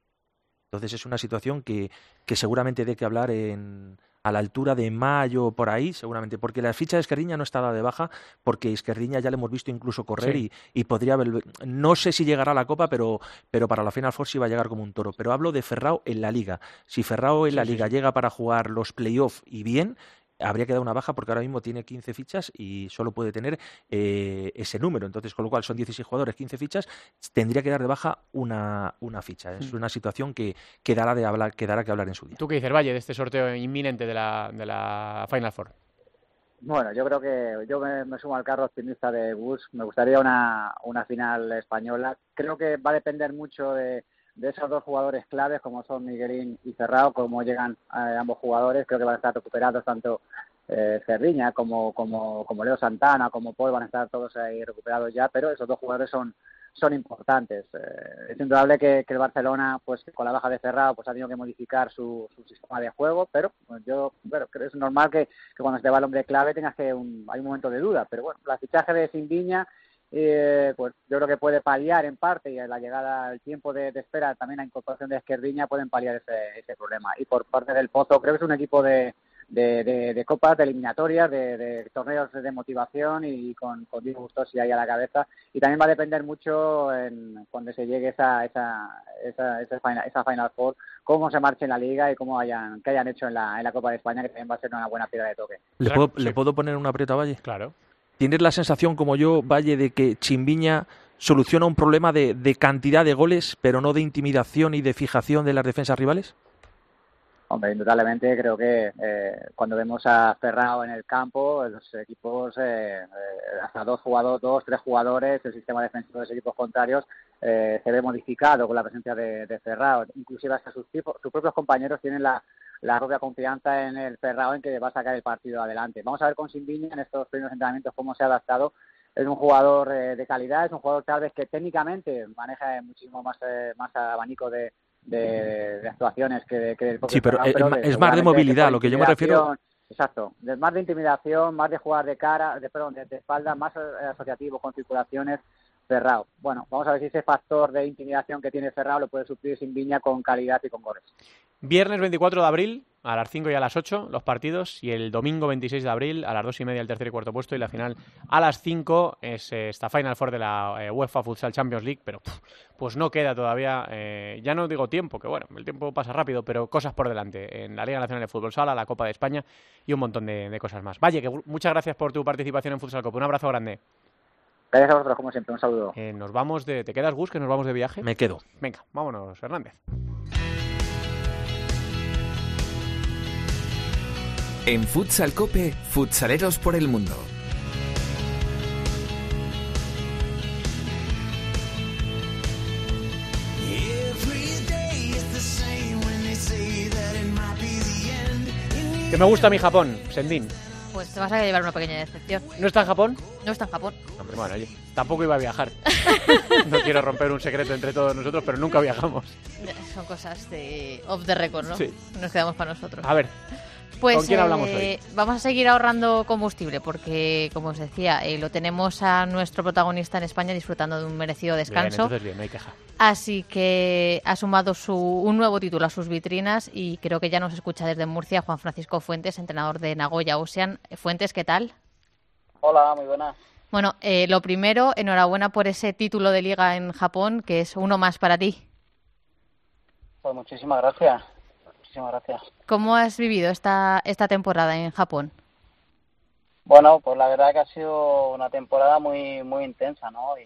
Entonces es una situación que, que seguramente dé que hablar en, a la altura de mayo por ahí, seguramente, porque la ficha de Esquerriña no está dada de baja, porque Esquerriña ya le hemos visto incluso correr Sí. y, y podría haber, no sé si llegará a la Copa, pero, pero para la Final Four sí va a llegar como un toro. Pero hablo de Ferrao en la Liga. Si Ferrao en Sí, la Liga sí. llega para jugar los playoffs y bien, habría que dar una baja porque ahora mismo tiene 15 fichas y solo puede tener eh, ese número. Entonces, con lo cual son 16 jugadores, 15 fichas, tendría que dar de baja una, una ficha. Es Mm. una situación que, que dará, de hablar, que dará que hablar en su día. ¿Tú qué dices, Valle, de este sorteo inminente de la, de la Final Four? Bueno, yo creo que yo me, me sumo al carro optimista de Gus. Me gustaría una, una final española. Creo que va a depender mucho de, de esos dos jugadores claves, como son Miguelín y Ferrao, cómo llegan eh, ambos jugadores. Creo que van a estar recuperados tanto eh, Cerriña como, como, como Leo Santana, como Paul, van a estar todos ahí recuperados ya, pero esos dos jugadores son son importantes. Eh, es indudable que, que el Barcelona, pues con la baja de Ferrao, pues ha tenido que modificar su, su sistema de juego, pero pues, yo bueno, creo que es normal que, que cuando se te va el hombre clave tengas que un, hay un momento de duda, pero bueno, la fichaje de Sindiña eh, pues yo creo que puede paliar en parte y la llegada, el tiempo de, de espera, también la incorporación de Esquerdiña pueden paliar ese, ese problema. Y por parte del Pozo, creo que es un equipo de, de, de, de copas, de eliminatorias, de, de, torneos de motivación y con, con Diego Gustosi ahí a la cabeza. Y también va a depender mucho en, cuando se llegue esa, esa, esa, esa, final, esa Final Four, cómo se marche en la liga y cómo hayan, qué hayan hecho en la, en la Copa de España, que también va a ser una buena piedra de toque. ¿Le puedo, ¿le puedo poner una aprieta, Valle? Claro. ¿Tienes la sensación, como yo, Valle, de que Chimbiña soluciona un problema de, de cantidad de goles, pero no de intimidación y de fijación de las defensas rivales? Hombre, indudablemente creo que eh, cuando vemos a Ferrao en el campo, los equipos, eh, eh, hasta dos jugadores, dos, tres jugadores, el sistema defensivo de los equipos contrarios eh, se ve modificado con la presencia de, Ferrao. Inclusive hasta sus, tipos, sus propios compañeros tienen la, la propia confianza en el Ferrao en que va a sacar el partido adelante. Vamos a ver con Simbiña en estos primeros entrenamientos cómo se ha adaptado. Es un jugador eh, de calidad, es un jugador tal vez que técnicamente maneja muchísimo más, eh, más abanico de, de, de, actuaciones que, que el Sí, pero, es, de, es más de movilidad, lo que yo me refiero. Exacto, de más de intimidación, más de jugar de cara, de, perdón, de, de espalda, más asociativo con circulaciones. Ferrao. Bueno, vamos a ver si ese factor de intimidación que tiene Ferrao lo puede suplir sin viña con calidad y con goles. Viernes 24 de abril, a las 5 y a las 8 los partidos, y el domingo 26 de abril, a las 2 y media el tercer y cuarto puesto, y la final a las 5 es esta Final Four de la eh, UEFA Futsal Champions League, pero pff, pues no queda todavía, eh, ya no digo tiempo, que bueno, el tiempo pasa rápido, pero cosas por delante, en la Liga Nacional de Fútbol Sala, la Copa de España y un montón de, de cosas más. Valle, que muchas gracias por tu participación en Futsal Copa, un abrazo grande. Gracias a vosotros, como siempre, un saludo. Eh, nos vamos de... ¿Te quedas, Gus, que nos vamos de viaje? Me quedo. Venga, vámonos, Hernández. En Futsal Cope, futsaleros por el mundo. Que me gusta mi Japón, Sendin. Pues te vas a llevar una pequeña decepción. ¿No está en Japón? No está en Japón. Hombre, bueno, oye, tampoco iba a viajar. no quiero romper un secreto entre todos nosotros, pero nunca viajamos. Son cosas de off the record, ¿no? Sí. Nos quedamos para nosotros. A ver, Pues ¿Con quién hablamos eh, hoy? vamos a seguir ahorrando combustible porque, como os decía, eh, lo tenemos a nuestro protagonista en España disfrutando de un merecido bien, descanso. entonces bien, no hay queja. Así que ha sumado su, un nuevo título a sus vitrinas y creo que ya nos escucha desde Murcia Juan Francisco Fuentes, entrenador de Nagoya Ocean. Fuentes, ¿qué tal? Hola, muy buenas. Bueno, eh, lo primero, enhorabuena por ese título de liga en Japón, que es uno más para ti. Pues muchísimas gracias. Muchísimas gracias. ¿Cómo has vivido esta, esta temporada en Japón? Bueno, pues la verdad que ha sido una temporada muy muy intensa, ¿no? Y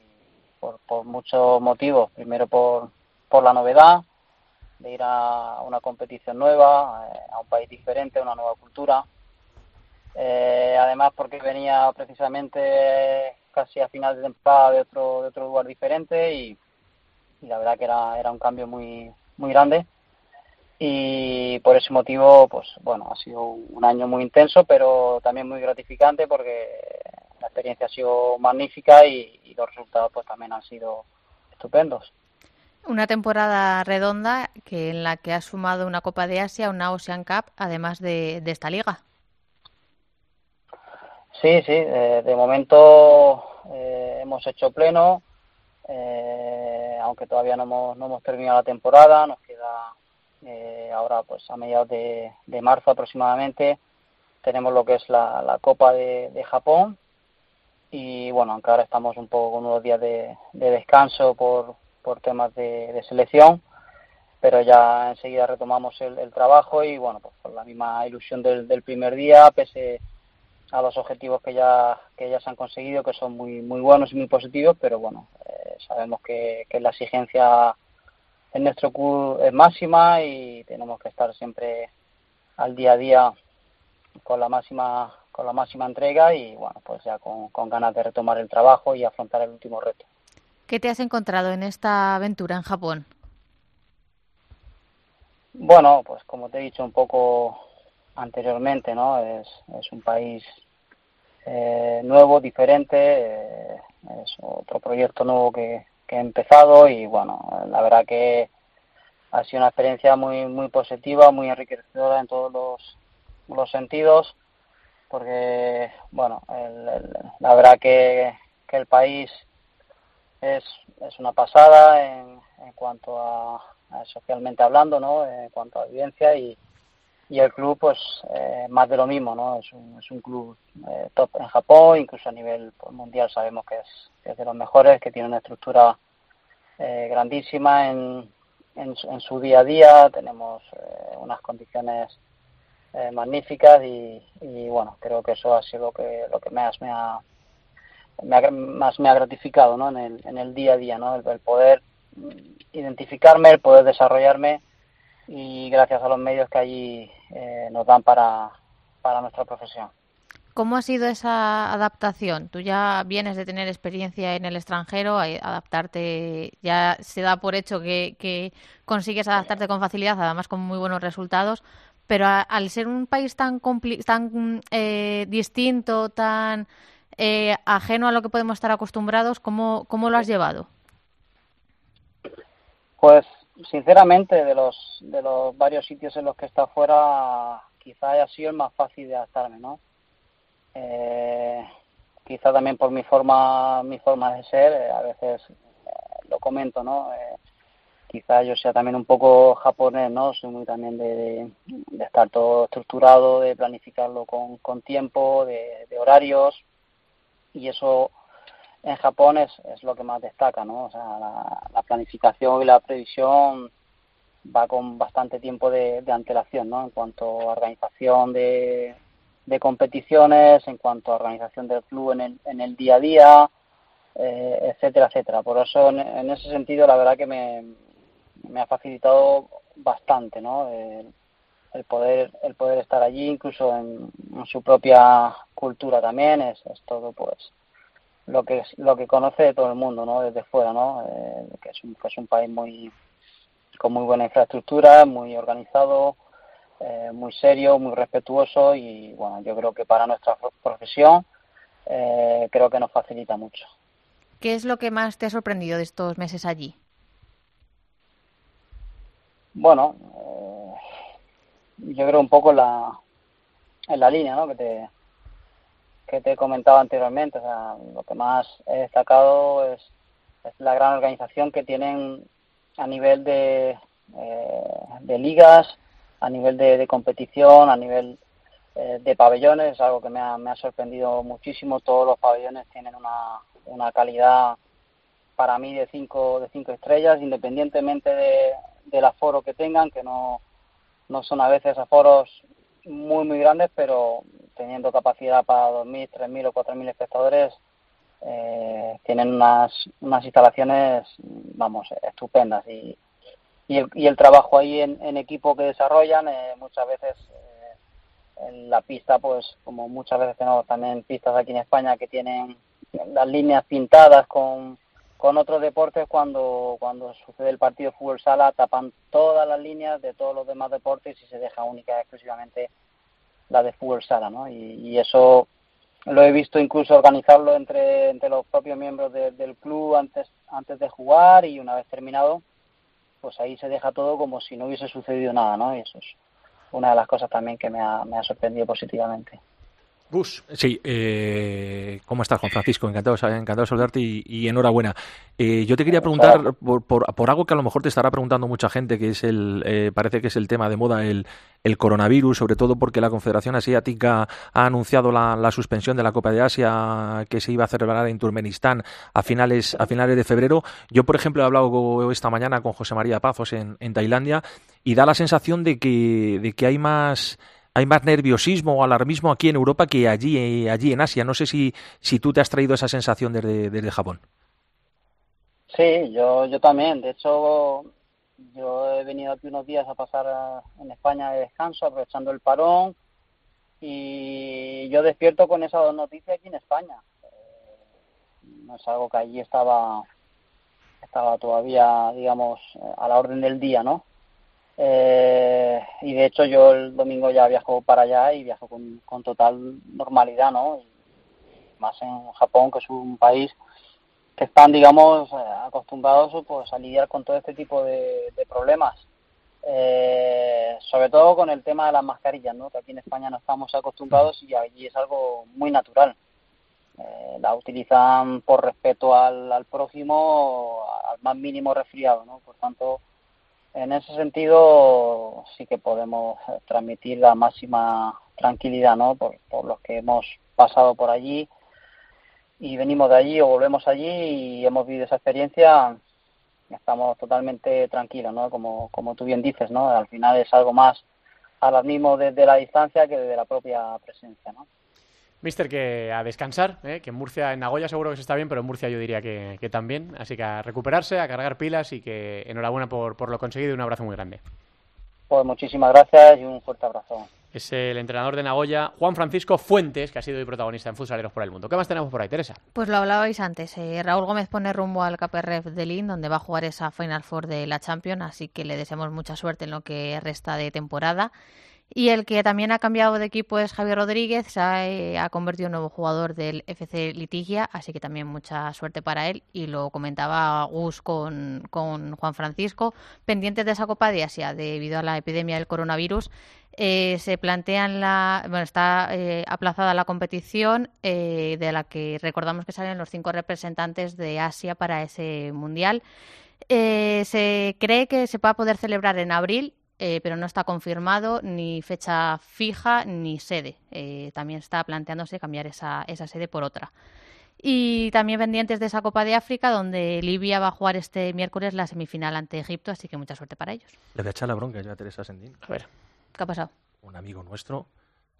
por, por muchos motivos. Primero por, por la novedad de ir a una competición nueva, eh, a un país diferente, a una nueva cultura. Eh, además porque venía precisamente casi a final de temporada de otro, de otro lugar diferente y, y la verdad que era, era un cambio muy, muy grande y por ese motivo, pues bueno, ha sido un año muy intenso, pero también muy gratificante porque la experiencia ha sido magnífica y, y los resultados pues también han sido estupendos. Una temporada redonda que en la que has sumado una Copa de Asia, una Ocean Cup, además de, de esta liga. Sí, sí, eh, de momento eh, hemos hecho pleno, eh, aunque todavía no hemos, no hemos terminado la temporada, nos queda eh, ahora pues a mediados de, marzo aproximadamente tenemos lo que es la, Copa de, Japón. Y bueno, aunque ahora estamos un poco con unos días de, de descanso por, por temas de, de selección, pero ya enseguida retomamos el, el trabajo y bueno, pues con la misma ilusión del, del primer día, pese a los objetivos que ya que ya se han conseguido, que son muy muy buenos y muy positivos, pero bueno, eh, sabemos que, que la exigencia en nuestro club es máxima y tenemos que estar siempre al día a día con la máxima con la máxima entrega y bueno, pues ya con, con ganas de retomar el trabajo y afrontar el último reto. ¿Qué te has encontrado en esta aventura en Japón? Bueno, pues como te he dicho un poco anteriormente, ¿no? Es, es un país eh, nuevo, diferente, eh, es otro proyecto nuevo que, que he empezado y bueno, la verdad que ha sido una experiencia muy muy positiva, muy enriquecedora en todos los, los sentidos, porque bueno, el- la verdad que, que el país es, es una pasada en, en cuanto a, a socialmente hablando, ¿no? En cuanto a vivencia y, y el club pues eh, más de lo mismo, ¿no? Es un, es un club eh, top en Japón, incluso a nivel pues, mundial sabemos que es, que es de los mejores, que tiene una estructura eh, grandísima en, en, en su día a día, tenemos eh, unas condiciones eh, magníficas y, y bueno, creo que eso ha sido lo que, lo que más me ha, me ha- más me ha gratificado ¿no? en, el, en el día a día, ¿no? el, el poder mm, identificarme, el poder desarrollarme y gracias a los medios que allí eh, nos dan para, para nuestra profesión. ¿Cómo ha sido esa adaptación? Tú ya vienes de tener experiencia en el extranjero, a- adaptarte, ya se da por hecho que, que consigues adaptarte con facilidad, además con muy buenos resultados, pero a- al ser un país tan, compli- tan eh, distinto, tan eh, ajeno a lo que podemos estar acostumbrados, ¿cómo, cómo lo has llevado? Pues sinceramente de los de los varios sitios en los que estado fuera quizá haya sido el más fácil de adaptarme, ¿no? Eh, quizá también por mi forma mi forma de ser, eh, a veces eh, lo comento, ¿no? Eh, quizá yo sea también un poco japonés, ¿no? Soy muy también de, de, estar todo estructurado, de planificarlo con, con tiempo, de horarios y eso en Japón es, es lo que más destaca, ¿no? O sea, la, la planificación y la previsión va con bastante tiempo de, antelación, ¿no? En cuanto a organización de, de competiciones, en cuanto a organización del club en el, en el día a día, eh, etcétera, etcétera. Por eso, en, ese sentido, la verdad que me, me ha facilitado bastante, ¿no? El, el poder el poder estar allí incluso en, en su propia cultura también es, es todo pues lo que es, lo que conoce todo el mundo no desde fuera no Eh, que es un que es un país muy con muy buena infraestructura muy organizado eh, muy serio muy respetuoso y bueno yo creo que para nuestra pro- profesión eh, creo que nos facilita mucho ¿Qué es lo que más te ha sorprendido de estos meses allí? Bueno, eh, yo creo un poco en la, en la línea ¿no? que, te, que te he comentado anteriormente. O sea, lo que más he destacado es, la gran organización que tienen a nivel de, eh, de ligas, a nivel de, de competición, a nivel eh, de pabellones. Es algo que me ha, me ha sorprendido muchísimo. Todos los pabellones tienen una, una calidad para mí de cinco de cinco estrellas independientemente de, del aforo que tengan que no no son a veces aforos muy muy grandes pero teniendo capacidad para 2.000, 3.000 o 4.000 espectadores eh, tienen unas unas instalaciones vamos estupendas. Y y el, y el trabajo ahí en, equipo que desarrollan eh, muchas veces eh, en la pista pues como muchas veces tenemos también pistas aquí en España que tienen las líneas pintadas con con otros deportes cuando cuando sucede el partido de fútbol sala tapan todas las líneas de todos los demás deportes y se deja única y exclusivamente la de fútbol sala no y, eso lo he visto incluso organizarlo entre entre los propios miembros de- del club antes antes de jugar y una vez terminado pues ahí se deja todo como si no hubiese sucedido nada no y eso es una de las cosas también que me ha, me ha sorprendido positivamente Gus. Sí, eh, ¿cómo estás, Juan Francisco? Encantado, encantado de saludarte y, y enhorabuena. Eh, yo te quería preguntar por, por, por algo que a lo mejor te estará preguntando mucha gente, que es el, eh, parece que es el tema de moda, el, el coronavirus, sobre todo porque la Confederación Asiática ha anunciado la, la suspensión de la Copa de Asia que se iba a celebrar en Turkmenistán a finales, a finales de febrero. Yo, por ejemplo, he hablado esta mañana con José María Pazos en, en Tailandia y da la sensación de que, de que hay más hay más nerviosismo o alarmismo aquí en Europa que allí, eh, allí en Asia. No sé si, si tú te has traído esa sensación desde, desde Japón. Sí, yo, yo también. De hecho, yo he venido aquí unos días a pasar en España de descanso, aprovechando el parón, y yo despierto con esa dos noticias aquí en España. Eh, No es algo que allí estaba, estaba todavía, digamos, a la orden del día, ¿no? Eh, y de hecho yo el domingo ya viajo para allá y viajo con, con total normalidad, ¿no? Y más en Japón, que es un país que están, digamos, eh, acostumbrados pues, a lidiar con todo este tipo de, problemas. Eh, sobre todo con el tema de las mascarillas, ¿no? que aquí en España no estamos acostumbrados y allí es algo muy natural. Eh, la utilizan por respeto al, al prójimo, al más mínimo resfriado. ¿no? Por tanto, en ese sentido sí que podemos transmitir la máxima tranquilidad ¿no? por, por los que hemos pasado por allí y venimos de allí o volvemos allí y hemos vivido esa experiencia, estamos totalmente tranquilos, ¿no? Como, como tú bien dices, ¿no? Al final es algo más alarmismo desde la distancia que desde la propia presencia, ¿no? Mister, que a descansar, ¿eh? que en Murcia, en Nagoya seguro que se está bien, pero en Murcia yo diría que, que también. Así que a recuperarse, a cargar pilas y que enhorabuena por, por lo conseguido y un abrazo muy grande. Pues muchísimas gracias y un fuerte abrazo. Es el entrenador de Nagoya, Juan Francisco Fuentes, que ha sido hoy protagonista en Futsaleros por el Mundo. ¿Qué más tenemos por ahí, Teresa? Pues lo hablabais antes. eh, Raúl Gómez pone rumbo al KPRF de Lin, donde va a jugar esa Final Four de la Champions, así que le deseamos mucha suerte en lo que resta de temporada. Y el que también ha cambiado de equipo es Javier Rodríguez, se ha, eh, convertido en nuevo jugador del FC Litigia, así que también mucha suerte para él. Y lo comentaba Gus con, con Juan Francisco, pendientes de esa Copa de Asia debido a la epidemia del coronavirus. Eh, se plantean la, bueno, está eh, aplazada la competición eh, de la que recordamos que salen los cinco representantes de Asia para ese mundial. Se cree que se va a poder celebrar en abril, eh, pero no está confirmado ni fecha fija ni sede. Eh, también está planteándose cambiar esa, esa sede por otra. Y también pendientes de esa Copa de África, donde Libia va a jugar este miércoles la semifinal ante Egipto, así que mucha suerte para ellos. Le voy a echar la bronca yo a Teresa Sendín. A ver. ¿Qué ha pasado? Un amigo nuestro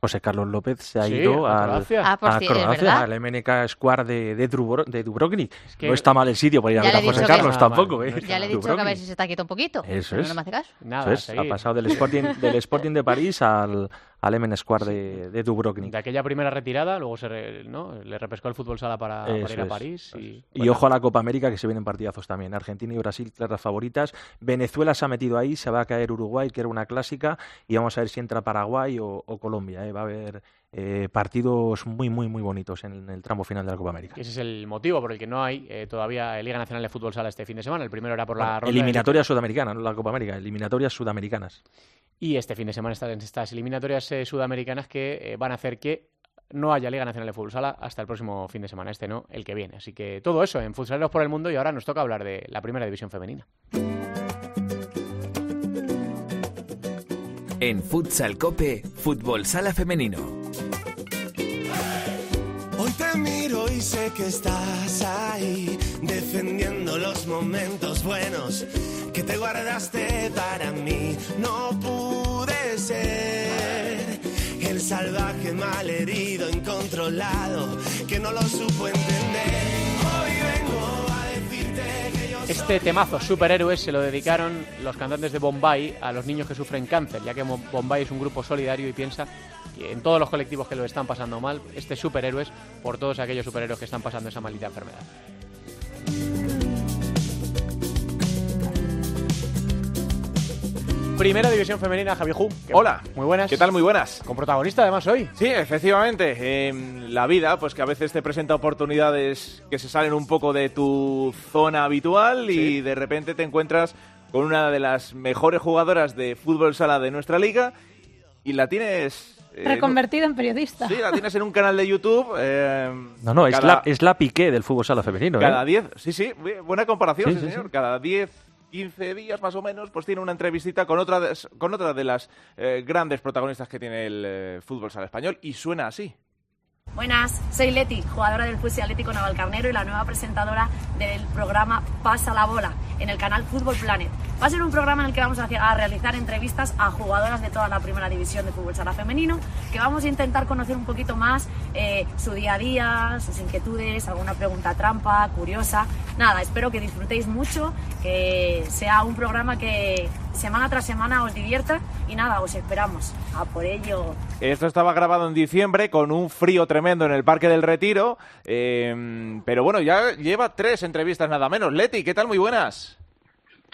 José Carlos López se ha Sí, ido a al, Croacia. Ah, por a si- es Croacia, al MNK Squad de, de, Dubro- de Dubrovnik. que- No está mal el sitio para ir a ver a José que- Carlos está mal, tampoco. no ¿eh? Ya le he dicho que a ver Dubrovnik. si se está quieto un poquito. Eso es. no me hace caso. Nada, Eso es, ha pasado del Sporting, del Sporting de París al, al MN Squad de, de Dubrovnik. De aquella primera retirada, luego se ¿no? le repescó el fútbol sala para, ir a París. Y, Y ojo a la Copa América que se vienen partidazos también. Argentina y Brasil, claras favoritas. Venezuela se ha metido ahí, se va a caer Uruguay, que era una clásica. Y vamos a ver si entra Paraguay o, o Colombia. ¿eh? Va a haber eh, partidos muy, muy, muy bonitos en el tramo final de la Copa América. Ese es el motivo por el que no hay eh, todavía Liga Nacional de Fútbol Sala este fin de semana. El primero era por la Bueno, ronda de- eliminatorias sudamericanas, no la Copa América, eliminatorias sudamericanas. Y este fin de semana están estas eliminatorias eh, sudamericanas que eh, van a hacer que no haya Liga Nacional de Fútbol Sala hasta el próximo fin de semana, este no, el que viene. Así que todo eso en Futsaleros por el Mundo y ahora nos toca hablar de la primera división femenina. En Futsal Cope, Fútbol Sala Femenino. Hoy te miro y sé que estás ahí, defendiendo los momentos buenos que te guardaste para mí. No pude ser el salvaje malherido, incontrolado, que no lo supo entender. Este temazo, Superhéroes, se lo dedicaron los cantantes de Bombay a los niños que sufren cáncer, ya que Bombay es un grupo solidario y piensa que en todos los colectivos que lo están pasando mal, este Superhéroes por todos aquellos superhéroes que están pasando esa maldita enfermedad. Primera división femenina, Javi Ju. ¿Qué- Hola. Muy buenas. ¿Qué tal? Muy buenas. Con protagonista además hoy. Sí, efectivamente. la vida, pues que a veces te presenta oportunidades que se salen un poco de tu zona habitual y de repente te encuentras con una de las mejores jugadoras de fútbol sala de nuestra liga y la tienes... eh, Reconvertido en periodista. Sí, la tienes en un canal de YouTube. em, No, no, es la, es la piqué del fútbol sala femenino. ¿eh? Cada 10, sí, sí, bu- buena comparación, Sí, sí, sí, señor. sí. Cada 10, 15 días más o menos, pues tiene una entrevistita con otra de, las eh, grandes protagonistas que tiene el eh, fútbol sala español y suena así. Buenas, soy Leti, jugadora del Fusi Atlético Navalcarnero y la nueva presentadora del programa Pasa la Bola en el canal Fútbol Planet. Va a ser un programa en el que vamos a, realizar entrevistas a jugadoras de toda la primera división de fútbol sala femenino, que vamos a intentar conocer un poquito más eh, su día a día, sus inquietudes, alguna pregunta trampa, curiosa. Nada, espero que disfrutéis mucho, que sea un programa que semana tras semana os divierta y nada, os esperamos. A por ello. Esto estaba grabado en diciembre con un frío tremendo en el Parque del Retiro, eh, pero bueno, ya lleva tres entrevistas nada menos. Leti, ¿qué tal? Muy buenas.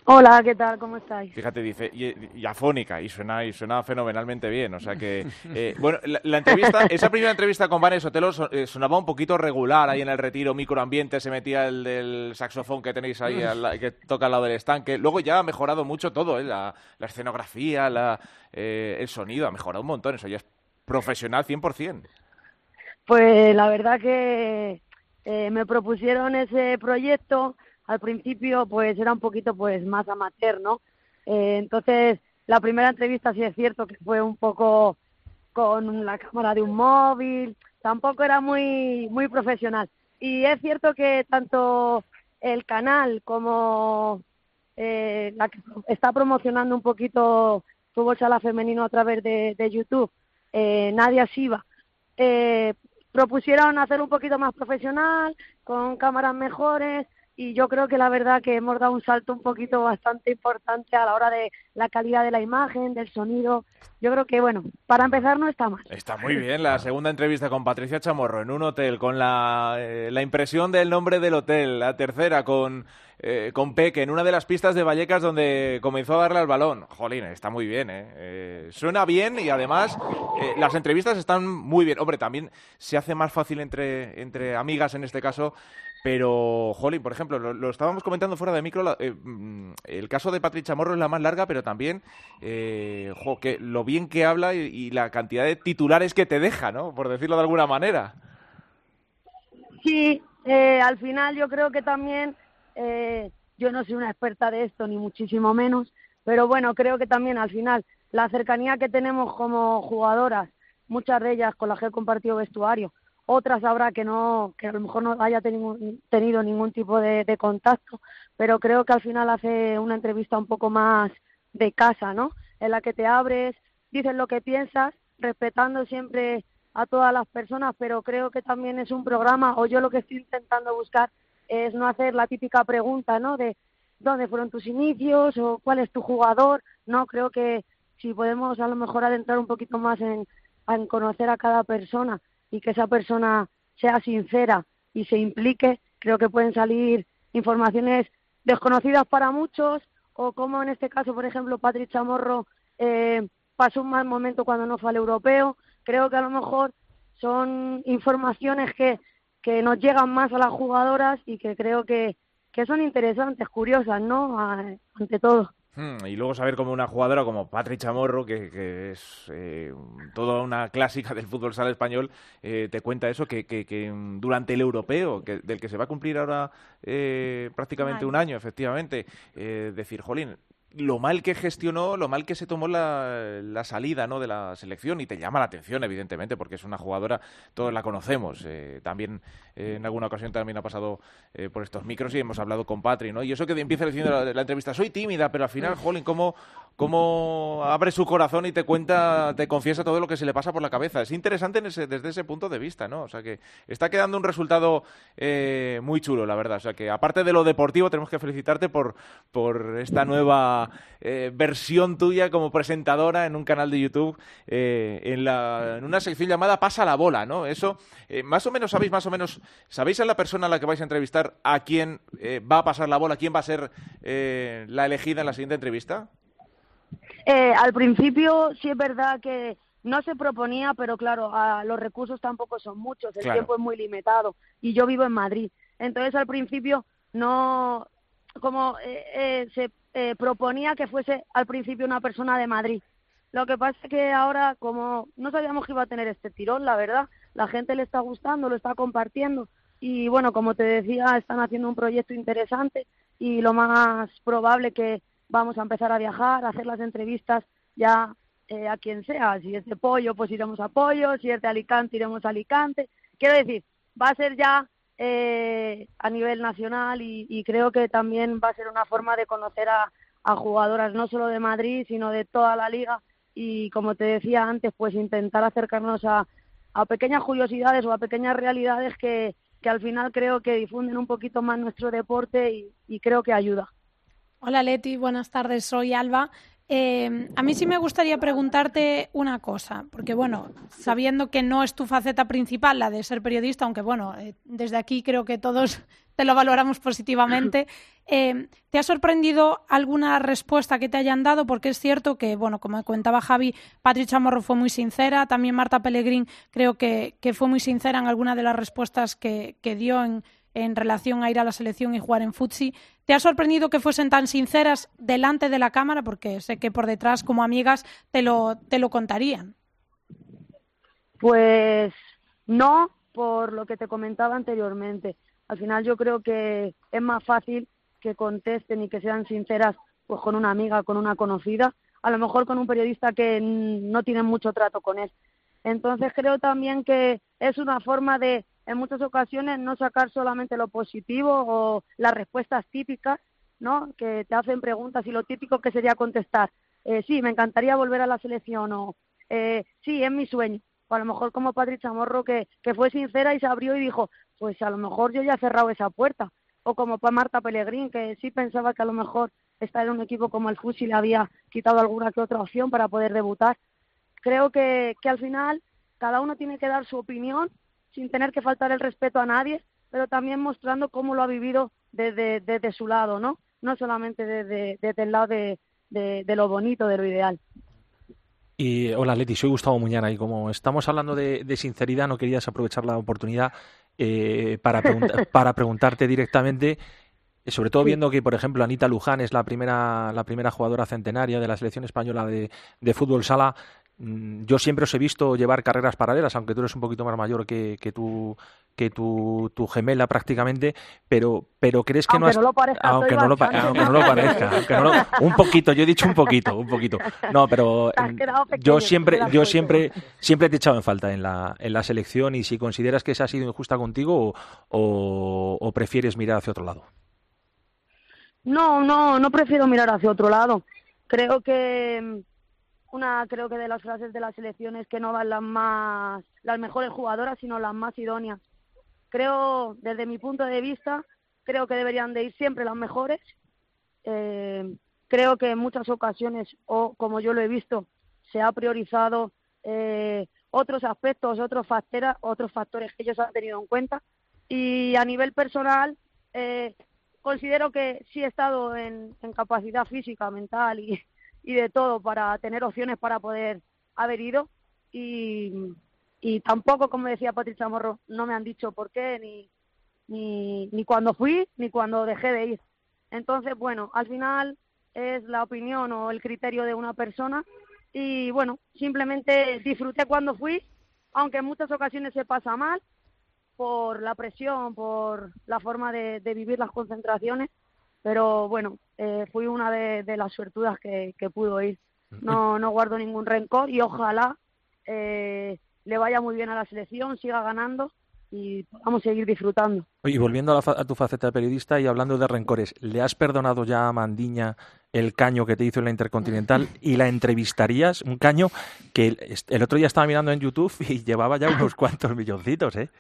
Hola, ¿qué tal? ¿Cómo estáis? Fíjate, dice, y, y afónica, y suena, y suena fenomenalmente bien. O sea que, eh, bueno, la, la entrevista, esa primera entrevista con Vanessa Otelo so- eh, sonaba un poquito regular ahí en el retiro, microambiente, se metía el del saxofón que tenéis ahí, al que toca al lado del estanque. Luego ya ha mejorado mucho todo, ¿eh? la, la escenografía, la, eh, el sonido, ha mejorado un montón. Eso ya es profesional 100%. Pues la verdad que me propusieron ese proyecto. Al principio, pues era un poquito pues más amateur, ¿no? Eh, entonces, la primera entrevista sí es cierto que fue un poco con la cámara de un móvil. Tampoco era muy muy profesional. Y es cierto que tanto el canal como eh, la que está promocionando un poquito fútbol sala femenino a través de, YouTube, eh, Nadia Siva, eh, propusieron hacer un poquito más profesional, con cámaras mejores, y yo creo que la verdad que hemos dado un salto un poquito bastante importante a la hora de la calidad de la imagen, del sonido. Yo creo que, bueno, para empezar no está mal. Está muy bien la segunda entrevista con Patricia Chamorro en un hotel, con la, eh, la impresión del nombre del hotel. La tercera con, eh, con Peque en una de las pistas de Vallecas donde comenzó a darle al balón. Jolín, está muy bien, ¿eh? Eh, suena bien y además eh, las entrevistas están muy bien. Hombre, también se hace más fácil entre, entre amigas en este caso. Pero, Jolín, por ejemplo, lo, estábamos comentando fuera de micro, la- mm, el caso de Patricia Chamorro es la más larga, pero también, eh, que lo bien que habla y, la cantidad de titulares que te deja, ¿no? Por decirlo de alguna manera. Sí, eh, al final yo creo que también, eh, yo no soy una experta de esto, ni muchísimo menos, pero bueno, creo que también al final la cercanía que tenemos como jugadoras, muchas de ellas con las que he compartido vestuario, otras habrá que no, que a lo mejor no haya tenido, tenido ningún tipo de contacto, pero creo que al final hace una entrevista un poco más de casa, ¿no? En la que te abres, dices lo que piensas, respetando siempre a todas las personas, pero creo que también es un programa, o yo lo que estoy intentando buscar es no hacer la típica pregunta, ¿no? De dónde fueron tus inicios o cuál es tu jugador, no, creo que si podemos a lo mejor adentrar un poquito más en, en conocer a cada persona y que esa persona sea sincera y se implique, creo que pueden salir informaciones desconocidas para muchos o como en este caso, por ejemplo, Patrick Chamorro eh, pasó un mal momento cuando no fue al europeo. Creo que a lo mejor son informaciones que, que nos llegan más a las jugadoras y que creo que, que son interesantes, curiosas, ¿no? Ante todo. Hmm, Y luego saber como una jugadora como Patrick Chamorro, que, que es eh, toda una clásica del fútbol sala español, eh, te cuenta eso, que, que- que, durante el europeo, que, del que se va a cumplir ahora eh, prácticamente un año, efectivamente, eh, decir, jolín, lo mal que gestionó, lo mal que se tomó la, la salida ¿no? de la selección y te llama la atención, evidentemente, porque es una jugadora, todos la conocemos. eh, también eh, en alguna ocasión también ha pasado eh, por estos micros y hemos hablado con Patri, ¿no? Y eso que empieza diciendo la, la entrevista, soy tímida, pero al final, jolín, cómo, cómo abre su corazón y te cuenta, te confiesa todo lo que se le pasa por la cabeza. Es interesante en ese- desde ese punto de vista, ¿no? O sea que está quedando un resultado eh, muy chulo, la verdad. O sea que aparte de lo deportivo, tenemos que felicitarte por, por esta nueva eh, versión tuya como presentadora en un canal de YouTube, eh, en, la, en una sección llamada Pasa la bola, ¿no? Eso, eh, más o menos sabéis, más o menos, ¿sabéis a la persona a la que vais a entrevistar a quién va a pasar la bola, quién va a ser la elegida en la siguiente entrevista? Eh, al principio sí es verdad que no se proponía, pero claro, a- los recursos tampoco son muchos, el Claro. tiempo es muy limitado y yo vivo en Madrid. Entonces al principio no, como eh, eh, se eh, proponía que fuese al principio una persona de Madrid. Lo que pasa es que ahora, como no sabíamos que iba a tener este tirón, la verdad, la gente le está gustando, lo está compartiendo y bueno, como te decía, están haciendo un proyecto interesante y lo más probable que vamos a empezar a viajar, a hacer las entrevistas ya eh, a quien sea. Si es de Pollo, pues iremos a Pollo, si es de Alicante, iremos a Alicante. Quiero decir, va a ser ya eh, a nivel nacional y, y creo que también va a ser una forma de conocer a, jugadoras no solo de Madrid, sino de toda la liga y como te decía antes, pues intentar acercarnos a, a pequeñas curiosidades o a pequeñas realidades que, que al final creo que difunden un poquito más nuestro deporte y creo que ayuda. Hola Leti, buenas tardes, soy Alba. Eh, a mí sí me gustaría preguntarte una cosa, porque bueno, sabiendo que no es tu faceta principal la de ser periodista, aunque bueno, eh, desde aquí creo que todos te lo valoramos positivamente, eh, ¿te ha sorprendido alguna respuesta que te hayan dado? Porque es cierto que, bueno, como comentaba Javi, Patrick Chamorro fue muy sincera, también Marta Pellegrín creo que, que fue muy sincera en alguna de las respuestas que, que dio en, en relación a ir a la selección y jugar en futsi. ¿Te ha sorprendido que fuesen tan sinceras delante de la cámara? Porque sé que por detrás, como amigas, te lo, te lo contarían. Pues no, por lo que te comentaba anteriormente. Al final yo creo que es más fácil que contesten y que sean sinceras pues con una amiga, con una conocida, a lo mejor con un periodista que no tiene mucho trato con él. Entonces creo también que es una forma de, en muchas ocasiones, no sacar solamente lo positivo o las respuestas típicas, ¿no? Que te hacen preguntas y lo típico que sería contestar, eh, sí, me encantaría volver a la selección o eh, sí, es mi sueño. O a lo mejor como Patrick Chamorro que, que fue sincera y se abrió y dijo, pues a lo mejor yo ya he cerrado esa puerta. O como Marta Pellegrín, que sí pensaba que a lo mejor estar en un equipo como el Fusi le había quitado alguna que otra opción para poder debutar. Creo que, que al final cada uno tiene que dar su opinión sin tener que faltar el respeto a nadie, pero también mostrando cómo lo ha vivido desde, desde su lado, ¿no? No solamente desde, desde el lado de, de, de lo bonito, de lo ideal. Y hola Leti, soy Gustavo Muñana y como estamos hablando de, de sinceridad, no querías aprovechar la oportunidad eh, para, pregunta- para preguntarte directamente, eh, sobre todo viendo que, por ejemplo, Anita Luján es la primera, la primera jugadora centenaria de la selección española de, de fútbol sala. Mm, Yo siempre os he visto llevar carreras paralelas, aunque tú eres un poquito más mayor que, que tu, que tu, tu gemela prácticamente, pero, pero crees que no Aunque has... no lo parezca, aunque no lo, pa- aunque no lo parezca, aunque no lo- un poquito, yo he dicho un poquito, un poquito. No, pero mm, pequeño, yo siempre, yo siempre, siempre te he echado en falta en la, en la selección y si consideras que esa ha sido injusta contigo o, o- o prefieres mirar hacia otro lado. No, no, no prefiero mirar hacia otro lado. Creo que, mm, una creo que de las frases de las selecciones que no van las más las mejores jugadoras sino las más idóneas. Creo desde mi punto de vista creo que deberían de ir siempre las mejores. Eh, creo que en muchas ocasiones o como yo lo he visto se ha priorizado eh, otros aspectos otros factores otros factores que ellos han tenido en cuenta. Y a nivel personal eh, considero que sí he estado en, en capacidad física mental y, y de todo para tener opciones para poder haber ido y, y tampoco, como decía Patricia Morro, no me han dicho por qué, ni, ni, ni cuando fui, ni cuando dejé de ir. Entonces, bueno, al final es la opinión o el criterio de una persona y, bueno, simplemente disfruté cuando fui, aunque en muchas ocasiones se pasa mal por la presión, por la forma de, de vivir las concentraciones, pero bueno, eh, fui una de, de las suertudas que, que pudo ir. No, no guardo ningún rencor y ojalá eh, le vaya muy bien a la selección, siga ganando y podamos seguir disfrutando. Oye, y volviendo a, la a tu faceta de periodista y hablando de rencores, ¿le has perdonado ya a Mandiña el caño que te hizo en la Intercontinental y la entrevistarías? Un caño que el, el otro día estaba mirando en YouTube y llevaba ya unos cuantos milloncitos, ¿eh?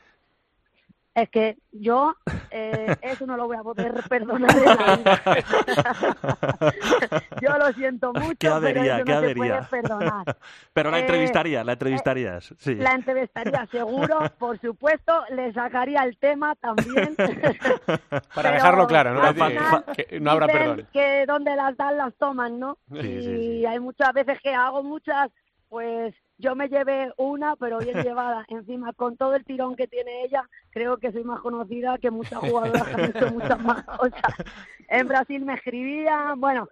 Es que yo eh, eso no lo voy a poder perdonar en la vida. yo lo siento mucho, Qué avería, pero qué eso no se avería. puede perdonar. Pero la Eh, entrevistarías, la entrevistarías, sí. La entrevistaría seguro, por supuesto, le sacaría el tema también. Para Pero dejarlo claro, ¿no? final que no habrá perdón. que donde las dan las toman, ¿no? Sí, y sí, sí. hay muchas veces que hago muchas, pues yo me llevé una, pero bien llevada. Encima, con todo el tirón que tiene ella, creo que soy más conocida que muchas jugadoras que han hecho muchas más cosas. En Brasil me escribían, bueno,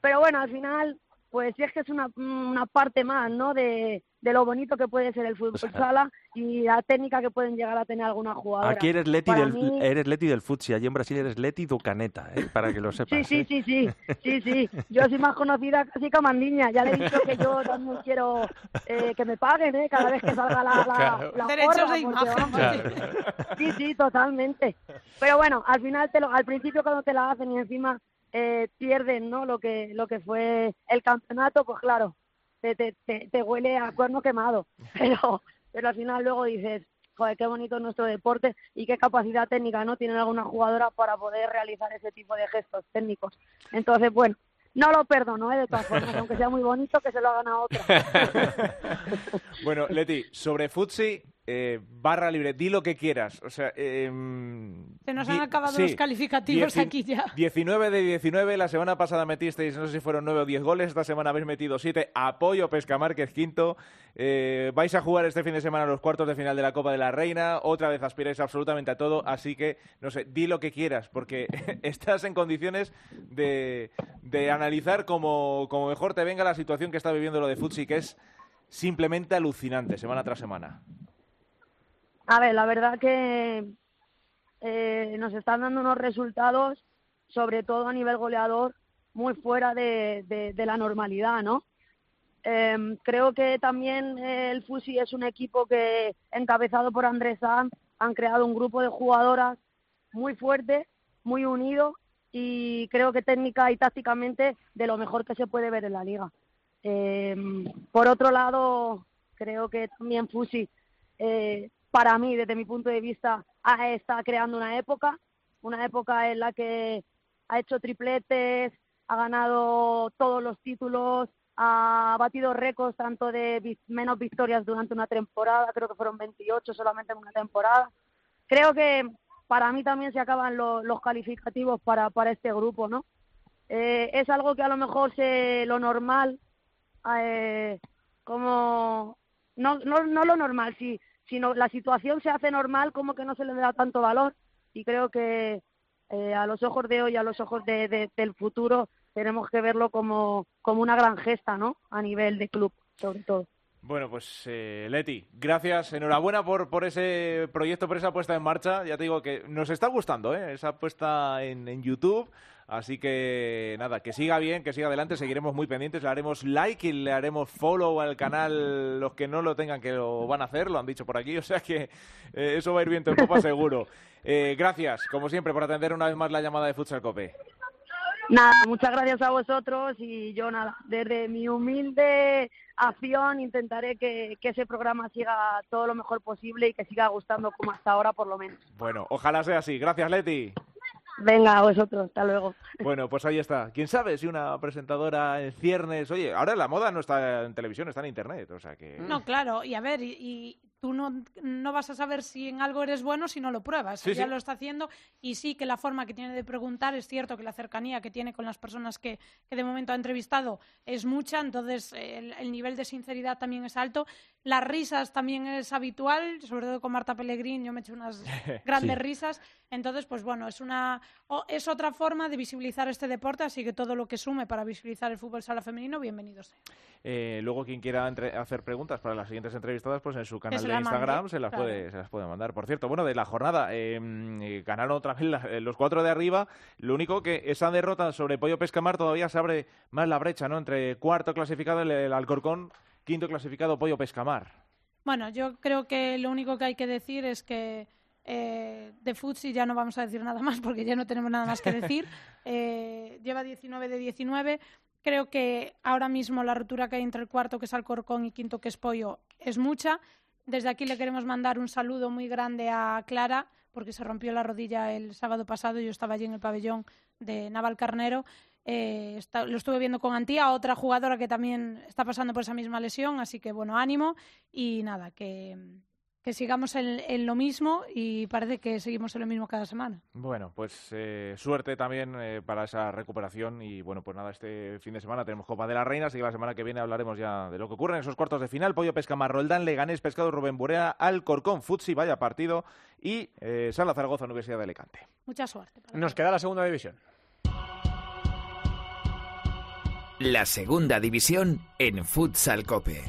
pero bueno, al final, pues sí es que es una, una parte más, ¿no? De, de lo bonito que puede ser el fútbol sala y la técnica que pueden llegar a tener algunas jugadoras. Aquí eres Leti, Para del, mí- eres Leti del Futsi, allí en Brasil eres Leti do Caneta, ¿eh? para que lo sepas. Sí, sí, ¿eh? sí, sí, sí, sí. Yo soy más conocida casi que Mandiña. Ya le he dicho que yo también quiero eh, que me paguen, ¿eh? Cada vez que salga la, la, Claro. la Derechos porra, de imagen. vamos, Sí, sí, totalmente. Pero bueno, al final, te lo, al principio cuando te la hacen y encima eh, pierden, ¿no? Lo que, lo que fue el campeonato, pues claro, te, te, te, te huele a cuerno quemado. Pero, pero al final luego dices, joder, qué bonito es nuestro deporte y qué capacidad técnica no tienen algunas jugadoras para poder realizar ese tipo de gestos técnicos. Entonces, bueno, no lo perdono, ¿eh? de todas formas, aunque sea muy bonito que se lo hagan a otro. Bueno, Leti, sobre Futsi, eh, barra libre, di lo que quieras. O sea, eh, Se nos han acabado sí, los calificativos aquí ya. 19 de 19, la semana pasada metisteis, no sé si fueron 9 o 10 goles, esta semana habéis metido 7, apoyo Pesca Márquez quinto, Eh, vais a jugar este fin de semana los cuartos de final de la Copa de la Reina, otra vez aspiráis absolutamente a todo, así que, no sé, di lo que quieras, porque estás en condiciones de, de analizar como, como mejor te venga la situación que está viviendo lo de Futsi, que es simplemente alucinante, semana tras semana. A ver, la verdad que eh, nos están dando unos resultados, sobre todo a nivel goleador, muy fuera de, la normalidad, ¿no? Em, creo que también eh, el Fusi es un equipo que, encabezado por Andrés Sanz, han creado un grupo de jugadoras muy fuerte, muy unido y creo que técnica y tácticamente de lo mejor que se puede ver en la liga. Em, por otro lado, creo que también Fusi, eh, para mí, desde mi punto de vista, ha- está creando una época, una época en la que ha hecho tripletes, ha ganado todos los títulos, ha batido récords tanto de menos victorias durante una temporada, creo que fueron 28 solamente en una temporada. Creo que para mí también se acaban lo- los calificativos para, para este grupo, ¿no? Eh, es algo que a lo mejor se, lo normal, eh, como no, no, no lo normal, sí, sino la situación se hace normal como que no se le da tanto valor y creo que eh, a los ojos de hoy, a los ojos de, de- del futuro, tenemos que verlo como, como una gran gesta, ¿no? A nivel de club, sobre todo. Bueno, pues eh, Leti, gracias, enhorabuena por, por ese proyecto, por esa puesta en marcha. Ya te digo que nos está gustando ¿eh? esa puesta en, en YouTube. Así que nada, que siga bien, que siga adelante, seguiremos muy pendientes, le haremos like y le haremos follow al canal, los que no lo tengan que lo van a hacer, lo han dicho por aquí, o sea que eh, eso va a ir viento en popa seguro. Eh, gracias, como siempre, por atender una vez más la llamada de Futsal Cope. Nada, muchas gracias a vosotros y yo nada, desde mi humilde acción intentaré que, que ese programa siga todo lo mejor posible y que siga gustando como hasta ahora por lo menos. Bueno, ojalá sea así. Gracias, Leti. Venga, a vosotros, hasta luego. Bueno, pues ahí está. ¿Quién sabe si una presentadora en ciernes... Oye, ahora la moda no está en televisión, está en internet, o sea que... No, claro, y a ver, y, y tú no, no vas a saber si en algo eres bueno si no lo pruebas. Sí, sí. lo está haciendo y sí que la forma que tiene de preguntar es cierto que la cercanía que tiene con las personas que, que de momento ha entrevistado es mucha, entonces el, el nivel de sinceridad también es alto. Las risas también es habitual, sobre todo con Marta Pellegrín, yo me eché unas grandes Sí. risas. Entonces, pues bueno, es una es otra forma de visibilizar este deporte, así que todo lo que sume para visibilizar el fútbol sala femenino, bienvenido sea. Eh, luego, quien quiera hacer preguntas para las siguientes entrevistadas, pues en su canal de la mande, Instagram se las, claro. puede, se las puede mandar. Por cierto, bueno, de la jornada, eh, eh, ganaron otra vez la- eh, los cuatro de arriba. Lo único que esa derrota sobre Pollo Pescamar todavía se abre más la brecha, ¿no? Entre cuarto clasificado el, el Alcorcón, quinto clasificado Pollo Pescamar. Bueno, yo creo que lo único que hay que decir es que eh, de Futsi ya no vamos a decir nada más porque ya no tenemos nada más que decir. Eh, lleva 19 de 19. Creo que ahora mismo la rotura que hay entre el cuarto, que es Alcorcón, y quinto, que es Pollo, es mucha. Desde aquí le queremos mandar un saludo muy grande a Clara, porque se rompió la rodilla el sábado pasado. Yo estaba allí en el pabellón de Naval Carnero. Eh, lo estuve viendo con Antía, otra jugadora que también está pasando por esa misma lesión. Así que, bueno, ánimo y nada, que, que sigamos en, en lo mismo y parece que seguimos en lo mismo cada semana. Bueno, pues eh, suerte también eh, para esa recuperación y bueno, pues nada, este fin de semana tenemos Copa de la Reina, así que la semana que viene hablaremos ya de lo que ocurre en esos cuartos de final. Pollo Pescamar, Roldán, Leganés, Pescado Rubén Burea, Alcorcón, Futsi, vaya partido y eh, Sala Zaragoza, Universidad de Alicante. Mucha suerte. Nos queda la segunda división. La segunda división en Futsal Cope.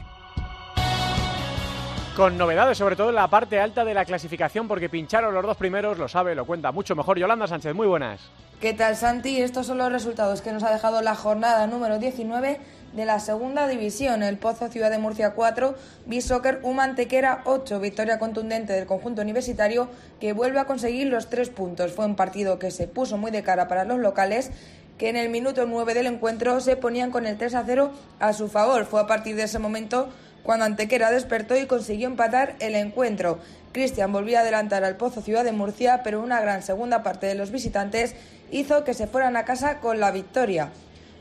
Con novedades, sobre todo en la parte alta de la clasificación, porque pincharon los dos primeros, lo sabe, lo cuenta mucho mejor Yolanda Sánchez. Muy buenas. ¿Qué tal, Santi? Estos son los resultados que nos ha dejado la jornada número 19 de la segunda división. El Pozo Ciudad de Murcia 4, Bisoccer Humantequera 8. Victoria contundente del conjunto universitario que vuelve a conseguir los tres puntos. Fue un partido que se puso muy de cara para los locales que en el minuto 9 del encuentro se ponían con el 3 a 0 a su favor. Fue a partir de ese momento cuando Antequera despertó y consiguió empatar el encuentro. Cristian volvió a adelantar al Pozo Ciudad de Murcia, pero una gran segunda parte de los visitantes hizo que se fueran a casa con la victoria.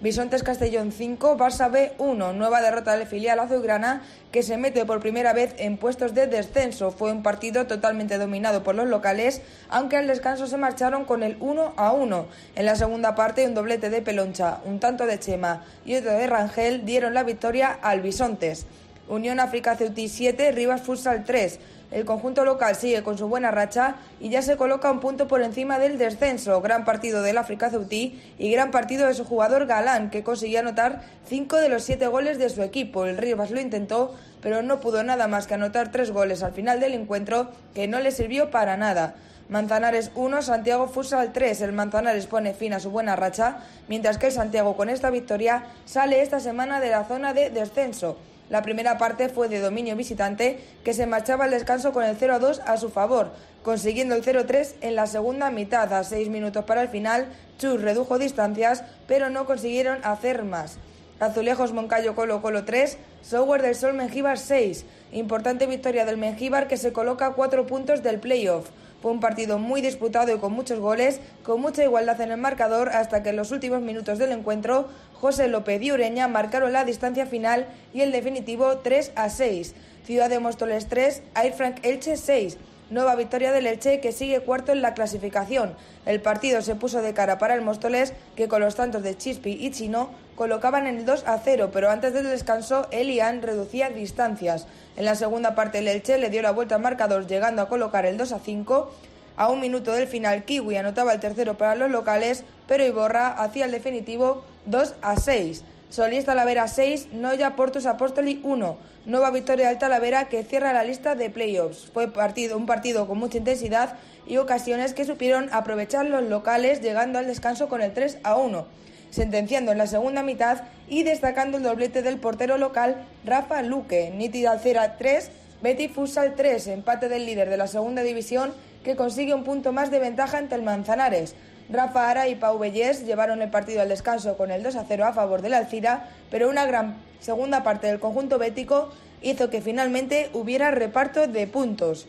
Bisontes Castellón 5, Barça B 1, nueva derrota del filial azulgrana que se mete por primera vez en puestos de descenso. Fue un partido totalmente dominado por los locales, aunque al descanso se marcharon con el 1 a 1. En la segunda parte, un doblete de Peloncha, un tanto de Chema y otro de Rangel dieron la victoria al Bisontes. Unión África Ceutí 7, Rivas Futsal 3. El conjunto local sigue con su buena racha y ya se coloca un punto por encima del descenso. Gran partido del África Ceutí y gran partido de su jugador Galán, que consiguió anotar cinco de los siete goles de su equipo. El Rivas lo intentó, pero no pudo nada más que anotar tres goles al final del encuentro, que no le sirvió para nada. Manzanares 1, Santiago Futsal 3. El Manzanares pone fin a su buena racha, mientras que el Santiago con esta victoria sale esta semana de la zona de descenso. La primera parte fue de dominio visitante, que se marchaba al descanso con el 0-2 a su favor, consiguiendo el 0-3 en la segunda mitad. A seis minutos para el final, Chus redujo distancias, pero no consiguieron hacer más. Azulejos Moncayo Colo Colo 3, Software del Sol Mengíbar 6. Importante victoria del Mengíbar que se coloca a cuatro puntos del playoff. Fue un partido muy disputado y con muchos goles, con mucha igualdad en el marcador, hasta que en los últimos minutos del encuentro, José López y Ureña marcaron la distancia final y el definitivo 3 a 6. Ciudad de Móstoles 3, Air Frank Elche 6. Nueva victoria del Elche que sigue cuarto en la clasificación. El partido se puso de cara para el Móstoles que con los tantos de Chispi y Chino colocaban en el 2 a 0, pero antes del descanso Elian reducía distancias. En la segunda parte el Elche le dio la vuelta al marcador llegando a colocar el 2 a 5. A un minuto del final Kiwi anotaba el tercero para los locales, pero Iborra hacía el definitivo 2 a 6. Solís Talavera 6, Noya Portus Apóstoli 1. Nueva victoria del Talavera que cierra la lista de playoffs. Fue partido, un partido con mucha intensidad y ocasiones que supieron aprovechar los locales llegando al descanso con el 3 a 1, sentenciando en la segunda mitad y destacando el doblete del portero local Rafa Luque. Nítida Alcera 3, Betty Futsal 3, empate del líder de la segunda división que consigue un punto más de ventaja ante el Manzanares. Rafa Ara y Pau Bellés llevaron el partido al descanso con el 2 a 0 a favor del Alcira, pero una gran segunda parte del conjunto bético hizo que finalmente hubiera reparto de puntos.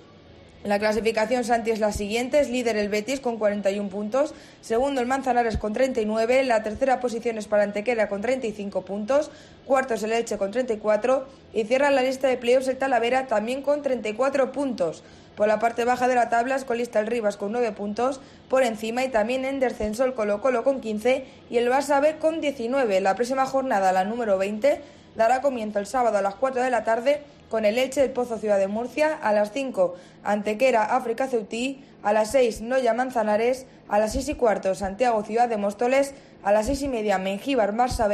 La clasificación Santi es la siguiente, líder el Betis con 41 puntos, segundo el Manzanares con 39, la tercera posición es para Antequera con 35 puntos, cuarto es el Elche con 34 y cierra la lista de playoffs el Talavera también con 34 puntos. Por la parte baja de la tabla es colista el Rivas con 9 puntos, por encima y también en descenso el Colo Colo con 15 y el Barça con 19. La próxima jornada, la número 20, dará comienzo el sábado a las 4 de la tarde con el Elche del Pozo Ciudad de Murcia, a las 5 Antequera África Ceutí, a las 6 Noya Manzanares, a las 6 y cuarto Santiago Ciudad de Móstoles, a las 6 y media Mengíbar Barça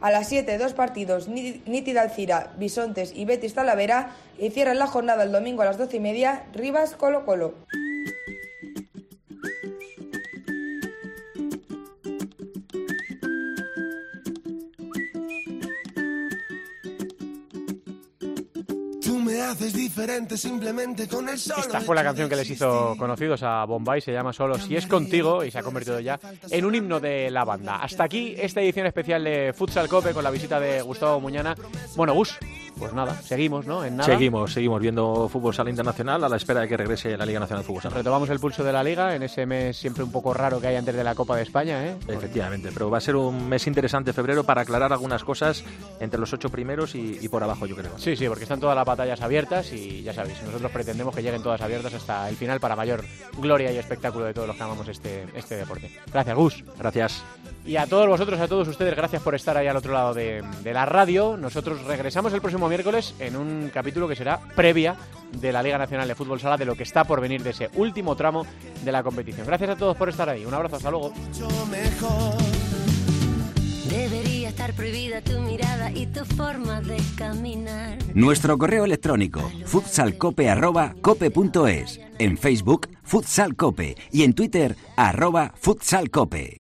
a las 7 dos partidos Nítida Alcira, Bisontes y Betis Talavera y cierran la jornada el domingo a las 12 y media Rivas Colo Colo. Me haces diferente simplemente con el solo Esta fue la canción que les hizo conocidos a Bombay, se llama Solo Si es contigo y se ha convertido ya en un himno de la banda. Hasta aquí esta edición especial de Futsal Cope con la visita de Gustavo Muñana. Bueno, Gus, pues nada, seguimos, ¿no? En nada. Seguimos, seguimos viendo fútbol sala internacional a la espera de que regrese la Liga Nacional de Fútbol Sala. Retomamos el pulso de la Liga en ese mes siempre un poco raro que hay antes de la Copa de España, ¿eh? Efectivamente, pero va a ser un mes interesante febrero para aclarar algunas cosas entre los ocho primeros y, y por abajo, yo creo. Sí, sí, porque están todas las batallas abiertas y ya sabéis, nosotros pretendemos que lleguen todas abiertas hasta el final para mayor gloria y espectáculo de todos los que amamos este, este deporte. Gracias, Gus. Gracias. Y a todos vosotros, a todos ustedes, gracias por estar ahí al otro lado de, de la radio. Nosotros regresamos el próximo miércoles en un capítulo que será previa de la Liga Nacional de Fútbol Sala, de lo que está por venir de ese último tramo de la competición. Gracias a todos por estar ahí. Un abrazo, hasta luego. Debería estar prohibida tu mirada y tu forma de caminar. Nuestro correo electrónico futsalcope.cope.es En Facebook, Futsal Cope y en Twitter, arroba futsalcope.